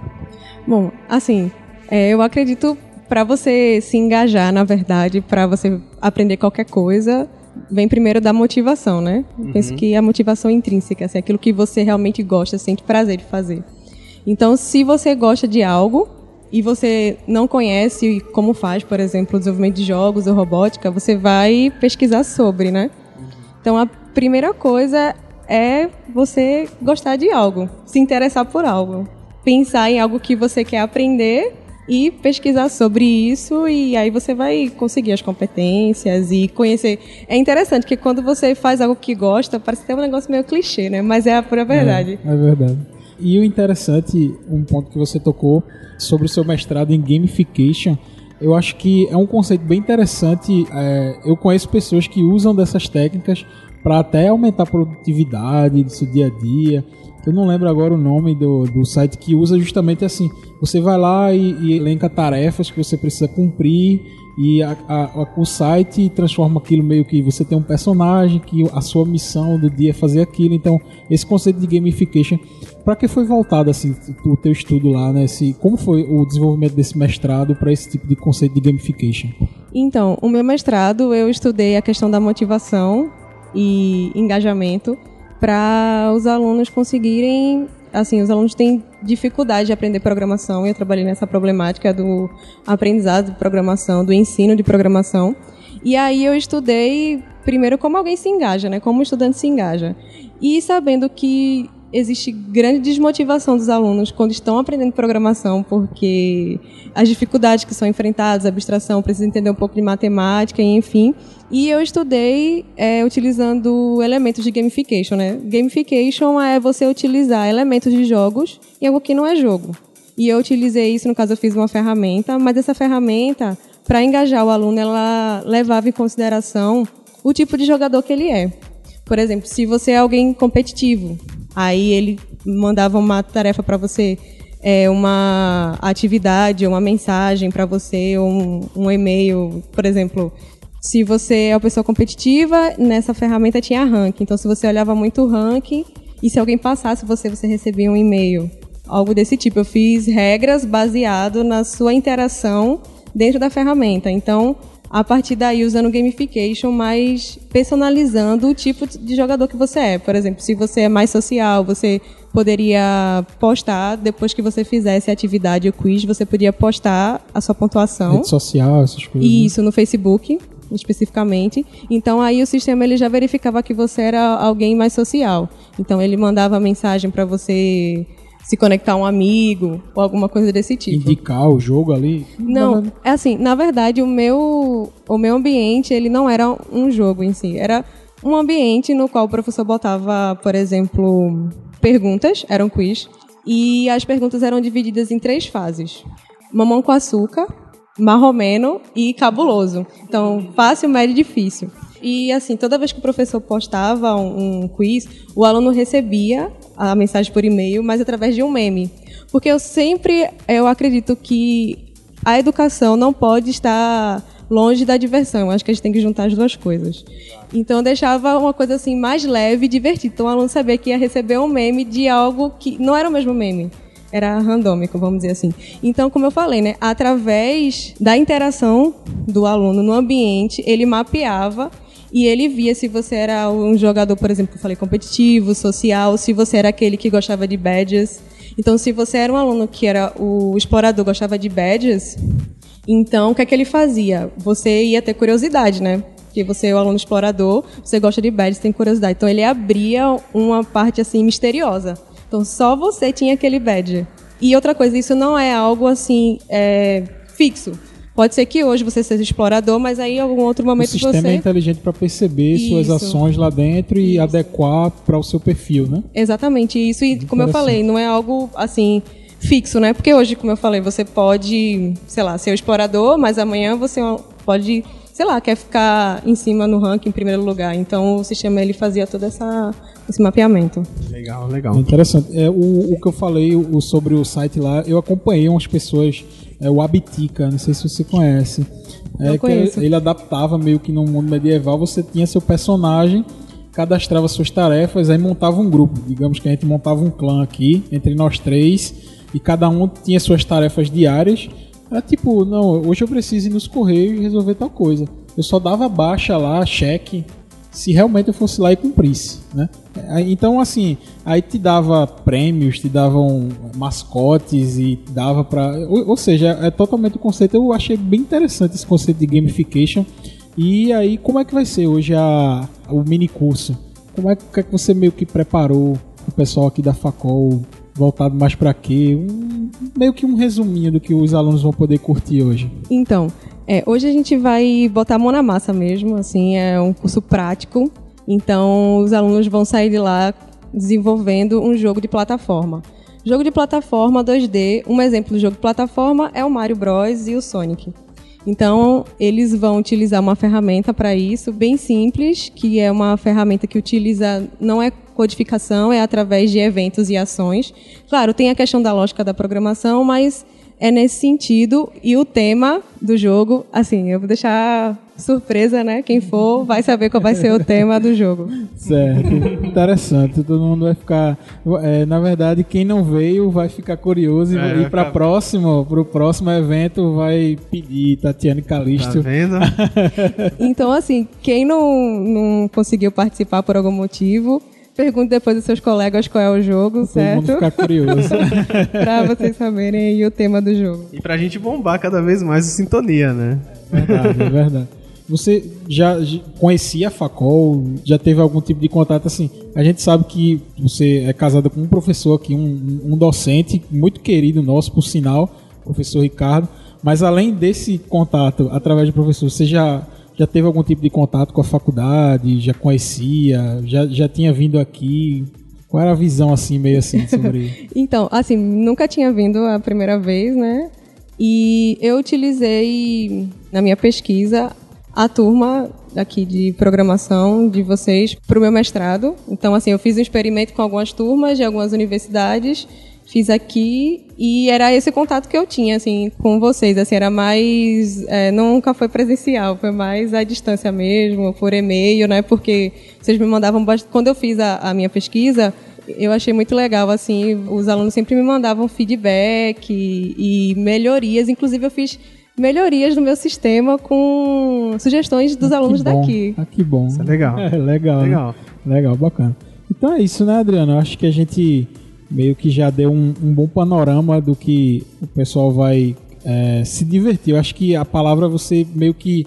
Bom, assim, é, eu acredito para você se engajar, na verdade, para você aprender qualquer coisa, vem primeiro da motivação, né? Eu Penso que a motivação intrínseca, assim, aquilo que você realmente gosta, sente prazer de fazer. Então, se você gosta de algo e você não conhece como faz, por exemplo, o desenvolvimento de jogos ou robótica, você vai pesquisar sobre, né? Então, a primeira coisa é você gostar de algo, se interessar por algo, pensar em algo que você quer aprender e pesquisar sobre isso e aí você vai conseguir as competências e conhecer. É interessante que quando você faz algo que gosta, parece ter um negócio meio clichê, né? Mas é a pura verdade. É, é verdade. E o interessante, um ponto que você tocou sobre o seu mestrado em gamification, eu acho que é um conceito bem interessante. É, eu conheço pessoas que usam dessas técnicas para até aumentar a produtividade do seu dia a dia. Eu não lembro agora o nome do, do site que usa justamente assim. Você vai lá e, e elenca tarefas que você precisa cumprir e a- a- o site transforma aquilo meio que você tem um personagem que a sua missão do dia é fazer aquilo. Então, esse conceito de gamification, para que foi voltado assim o teu estudo lá, né? Esse, como foi o desenvolvimento desse mestrado para esse tipo de conceito de gamification? Então, o meu mestrado eu estudei a questão da motivação e engajamento para os alunos conseguirem, assim, os alunos têm dificuldade de aprender programação e eu trabalhei nessa problemática do aprendizado de programação, do ensino de programação. E aí eu estudei primeiro como alguém se engaja, né? Como o estudante se engaja. E sabendo que existe grande desmotivação dos alunos quando estão aprendendo programação, porque as dificuldades que são enfrentadas, abstração, precisa entender um pouco de matemática, enfim. E eu estudei é, utilizando elementos de gamification, né? Gamification é você utilizar elementos de jogos em algo que não é jogo. E eu utilizei isso, no caso eu fiz uma ferramenta, mas essa ferramenta, para engajar o aluno, ela levava em consideração o tipo de jogador que ele é. Por exemplo, se você é alguém competitivo, aí ele mandava uma tarefa para você, é, uma atividade, uma mensagem para você, ou um, um e-mail, por exemplo. Se você é uma pessoa competitiva, nessa ferramenta tinha ranking. Então, se você olhava muito o ranking e se alguém passasse você, você recebia um e-mail. Algo desse tipo. Eu fiz regras baseado na sua interação dentro da ferramenta. Então, a partir daí usando gamification, mas personalizando o tipo de jogador que você é. Por exemplo, se você é mais social, você poderia postar, depois que você fizesse a atividade, o quiz, você podia postar a sua pontuação. Rede social, essas coisas. né? Isso, no Facebook, especificamente. Então aí o sistema ele já verificava que você era alguém mais social. Então ele mandava mensagem para você se conectar a um amigo ou alguma coisa desse tipo. Indicar o jogo ali. Não, é assim, na verdade, o meu, o meu ambiente, ele não era um jogo em si. Era um ambiente no qual o professor botava, por exemplo, perguntas, era um quiz, e as perguntas eram divididas em três fases. Mamão com açúcar, marromeno e cabuloso. Então, fácil, médio e difícil. E assim, toda vez que o professor postava um, um quiz, o aluno recebia a mensagem por e-mail, mas através de um meme. Porque eu sempre eu acredito que a educação não pode estar longe da diversão. Acho que a gente tem que juntar as duas coisas. Então deixava uma coisa assim mais leve e divertida. Então o aluno sabia que ia receber um meme de algo que não era o mesmo meme. Era randômico, vamos dizer assim. Então, como eu falei, né, através da interação do aluno no ambiente, ele mapeava e ele via se você era um jogador, por exemplo, que eu falei, competitivo, social, se você era aquele que gostava de badges. Então, se você era um aluno que era o explorador, gostava de badges, então o que é que ele fazia? Você ia ter curiosidade, né? Porque você é o aluno explorador, você gosta de badges, tem curiosidade. Então, ele abria uma parte assim misteriosa. Então, só você tinha aquele badge. E outra coisa, isso não é algo assim é, fixo. Pode ser que hoje você seja explorador, mas aí em algum outro O momento sistema você. é inteligente para perceber suas Isso. ações lá dentro e adequar para o seu perfil, né? Exatamente isso. E como eu falei, não é algo assim fixo, né? Porque hoje, como eu falei, você pode, sei lá, ser o explorador, mas amanhã você pode, sei lá, quer ficar em cima no ranking em primeiro lugar. Então o sistema ele fazia todo essa, esse mapeamento. Legal, legal. interessante. É, o, o que eu falei o, sobre o site lá, eu acompanhei umas pessoas, é, o Abitica, não sei se você conhece. É, que ele adaptava meio que no mundo medieval, você tinha seu personagem, cadastrava suas tarefas, aí montava um grupo. Digamos que a gente montava um clã aqui, entre nós três, e cada um tinha suas tarefas diárias. Era tipo, não, hoje eu preciso ir nos correios e resolver tal coisa. Eu só dava baixa lá, cheque, se realmente eu fosse lá e cumprisse, né? Então, assim, aí te dava prêmios, te davam mascotes e dava pra... Ou, ou seja, é totalmente o conceito. Eu achei bem interessante esse conceito de gamification. E aí, como é que vai ser hoje a, o mini curso? Como é é que você meio que preparou o pessoal aqui da Facol voltado mais pra quê? Um, meio que um resuminho do que os alunos vão poder curtir hoje. Então, é, hoje a gente vai botar a mão na massa mesmo, assim, é um curso prático. Então, os alunos vão sair de lá desenvolvendo um jogo de plataforma. Jogo de plataforma 2D, um exemplo do jogo de plataforma é o Mario Bros e o Sonic. Então, eles vão utilizar uma ferramenta para isso, bem simples, que é uma ferramenta que utiliza, não é codificação, é através de eventos e ações. Claro, tem a questão da lógica da programação, mas é nesse sentido. E o tema do jogo, assim, eu vou deixar surpresa, né? Quem for vai saber qual vai ser o tema do jogo. Certo, interessante. Todo mundo vai ficar. é, na verdade, quem não veio vai ficar curioso e É, ir para ficar- próximo, pro próximo evento vai pedir Tatiane Tá Calisto. vendo? Então, assim, quem não, não conseguiu participar por algum motivo, pergunte depois dos seus colegas qual é o jogo, Todo certo? mundo ficar curioso. Pra vocês saberem aí o tema do jogo. E pra gente bombar cada vez mais o Sintonia, né? verdade, é verdade. Você já já conhecia a Facol? Já teve algum tipo de contato assim? A gente sabe que você é casada com um professor aqui, um, um docente muito querido nosso, por sinal, professor Ricardo. Mas além desse contato através do professor, você já, já teve algum tipo de contato com a faculdade? Já conhecia? Já, já tinha vindo aqui? Qual era a visão assim, meio assim, sobre. Então, assim, nunca tinha vindo a primeira vez, né? E eu utilizei na minha pesquisa a turma aqui de programação de vocês para o meu mestrado. Então, assim, eu fiz um experimento com algumas turmas de algumas universidades, fiz aqui e era esse contato que eu tinha, assim, com vocês. Assim, era mais, é, nunca foi presencial, foi mais à distância mesmo, por e-mail, né? Porque vocês me mandavam bastante. Quando eu fiz a, a minha pesquisa, eu achei muito legal, assim, os alunos sempre me mandavam feedback e, e melhorias. Inclusive, eu fiz melhorias no meu sistema com sugestões dos alunos que bom. daqui. Ah, que bom. Isso é legal. É, legal. né? Legal. Legal, bacana. Então é isso, né, Adriano? Eu acho que a gente meio que já deu um, um bom panorama do que o pessoal vai é, se divertir. Eu acho que a palavra você meio que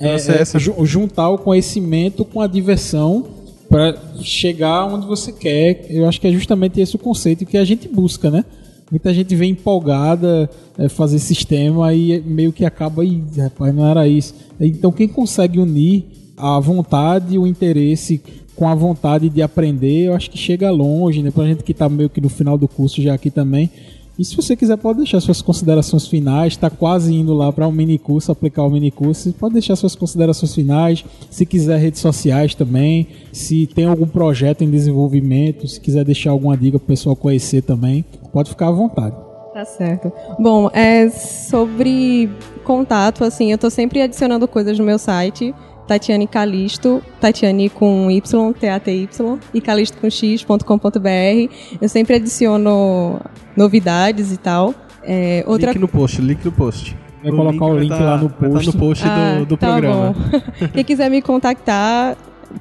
é, essa. é, ju- juntar o conhecimento com a diversão para chegar onde você quer. Eu acho que é justamente esse o conceito que a gente busca, né? Muita gente vem empolgada é, fazer sistema e meio que acaba e rapaz, não era isso. Então quem consegue unir a vontade e o interesse com a vontade de aprender, eu acho que chega longe, né? Pra gente que tá meio que no final do curso já aqui também. E se você quiser, pode deixar suas considerações finais. Está quase indo lá para um mini curso, aplicar o mini curso. Pode deixar suas considerações finais. Se quiser, redes sociais também. Se tem algum projeto em desenvolvimento, se quiser deixar alguma dica para o pessoal conhecer também, pode ficar à vontade. Tá certo. Bom, é sobre contato, assim, eu tô sempre adicionando coisas no meu site. Tatiane Calisto, Tatiane com Y, T-A-T-Y, e calisto com X.com.br. Eu sempre adiciono novidades e tal. É, outra Link no post, link no post. Vai colocar o link tá- lá no vai tá post. no post Ah, do, do tá programa. bom. Quem quiser me contactar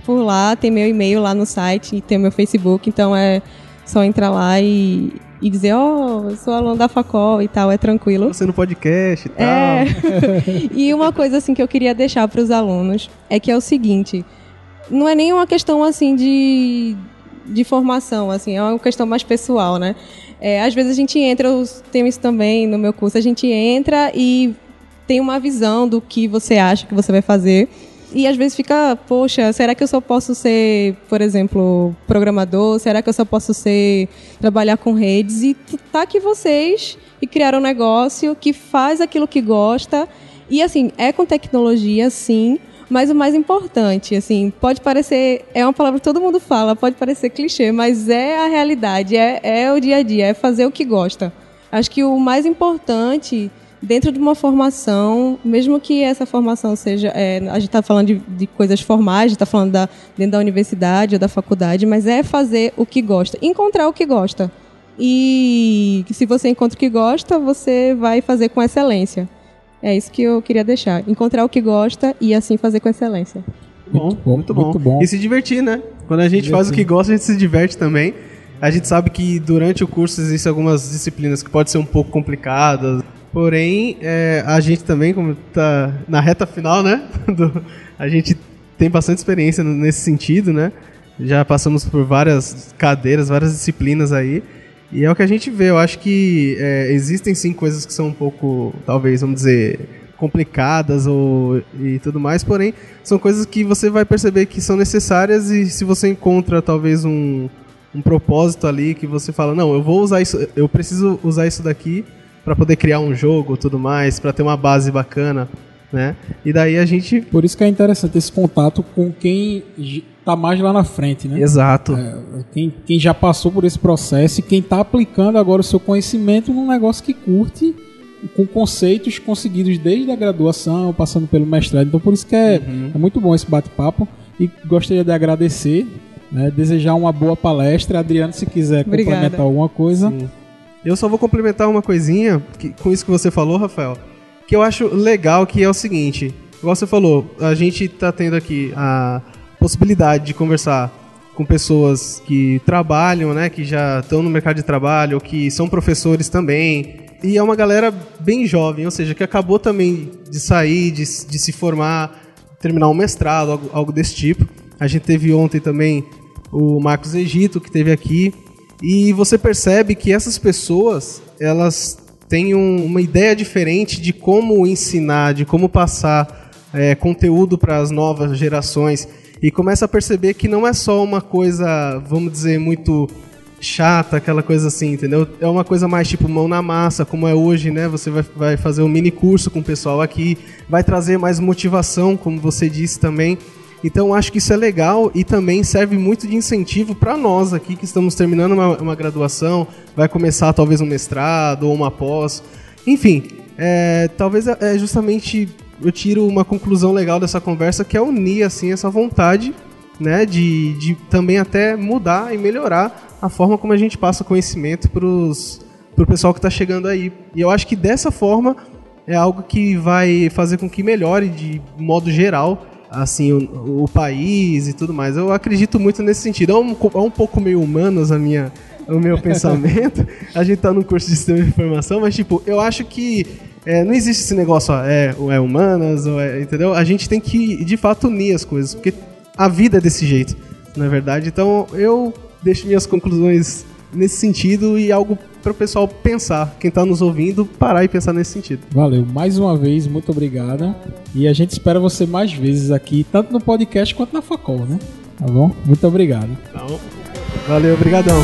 por lá, tem meu e-mail lá no site, tem meu Facebook, então é só entrar lá e, e dizer, ó, eu sou aluno da Facol e tal, é tranquilo. Você no podcast e tal. É. e uma coisa assim que eu queria deixar para os alunos é que é o seguinte, não é nem uma questão assim de, de formação, assim, é uma questão mais pessoal, né? É, às vezes a gente entra, eu tenho isso também no meu curso, a gente entra e tem uma visão do que você acha que você vai fazer. E às vezes fica, poxa, será que eu só posso ser, por exemplo, programador? Será que eu só posso ser trabalhar com redes? E tá aqui vocês e criaram um negócio que faz aquilo que gosta. E assim, é com tecnologia, sim, mas o mais importante, assim, pode parecer, é uma palavra que todo mundo fala, pode parecer clichê, mas é a realidade, é, é o dia a dia, é fazer o que gosta. Acho que o mais importante dentro de uma formação, mesmo que essa formação seja, é, a gente está falando de, de coisas formais, a gente está falando da, dentro da universidade ou da faculdade, mas é fazer o que gosta, encontrar o que gosta. E se você encontra o que gosta, você vai fazer com excelência. É isso que eu queria deixar. Encontrar o que gosta e assim fazer com excelência. Bom, Muito bom, muito bom. muito bom. E se divertir, né? Quando a gente faz o que gosta, a gente se diverte também. A gente sabe que durante o curso existem algumas disciplinas que podem ser um pouco complicadas. Porém, é, a gente também, como tá na reta final, né? do- a gente tem bastante experiência nesse sentido, né? Já passamos por várias cadeiras, várias disciplinas aí. E é o que a gente vê. Eu acho que é, existem sim coisas que são um pouco, talvez, vamos dizer, complicadas ou e tudo mais, porém são coisas que você vai perceber que são necessárias e se você encontra talvez um, um propósito ali que você fala, não, eu vou usar isso, eu preciso usar isso daqui para poder criar um jogo, tudo mais, para ter uma base bacana, né? E daí a gente Por isso que é interessante esse contato com quem tá mais lá na frente, né? Exato. Quem, quem já passou por esse processo e quem está aplicando agora o seu conhecimento num negócio que curte, com conceitos conseguidos desde a graduação, passando pelo mestrado. Então, por isso que é, é muito bom esse bate-papo. E gostaria de agradecer, né, desejar uma boa palestra. Adriano, se quiser Obrigada. complementar alguma coisa. Eu só vou complementar uma coisinha que- com isso que você falou, Rafael, que eu acho legal, que é o seguinte, igual você falou, a gente tá tendo aqui a possibilidade de conversar com pessoas que trabalham, né, que já estão no mercado de trabalho, que são professores também, e é uma galera bem jovem, ou seja, que acabou também de sair, de, de se formar, terminar um mestrado, algo, algo desse tipo. A gente teve ontem também o Marcos Egito, que teve aqui, e você percebe que essas pessoas, elas têm um- uma ideia diferente de como ensinar, de como passar é, conteúdo para as novas gerações. E começa a perceber que não é só uma coisa, vamos dizer, muito chata, aquela coisa assim, entendeu? É uma coisa mais tipo mão na massa, como é hoje, né? Você vai, vai fazer um mini curso com o pessoal aqui, vai trazer mais motivação, como você disse também. Então acho que isso é legal e também serve muito de incentivo para nós aqui que estamos terminando uma, uma graduação, vai começar talvez um mestrado ou uma pós. Enfim, é, talvez é é justamente eu tiro uma conclusão legal dessa conversa que é unir assim essa vontade, né, de, de também até mudar e melhorar a forma como a gente passa conhecimento para o pessoal que está chegando aí. E eu acho que dessa forma é algo que vai fazer com que melhore de modo geral assim o, o país e tudo mais. Eu acredito muito nesse sentido. É um, é um pouco meio humanos a minha o meu pensamento. A gente tá no curso de sistema de informação, mas tipo, eu acho que é, não existe esse negócio, ó, é, ou é humanas, ou é, entendeu? A gente tem que, de fato, unir as coisas, porque a vida é desse jeito, é verdade? Então, eu deixo minhas conclusões nesse sentido e algo para o pessoal pensar, quem está nos ouvindo, parar e pensar nesse sentido. Valeu, mais uma vez, muito obrigada. E a gente espera você mais vezes aqui, tanto no podcast quanto na Facol, né? Tá bom? Muito obrigado. Então, valeu, obrigadão.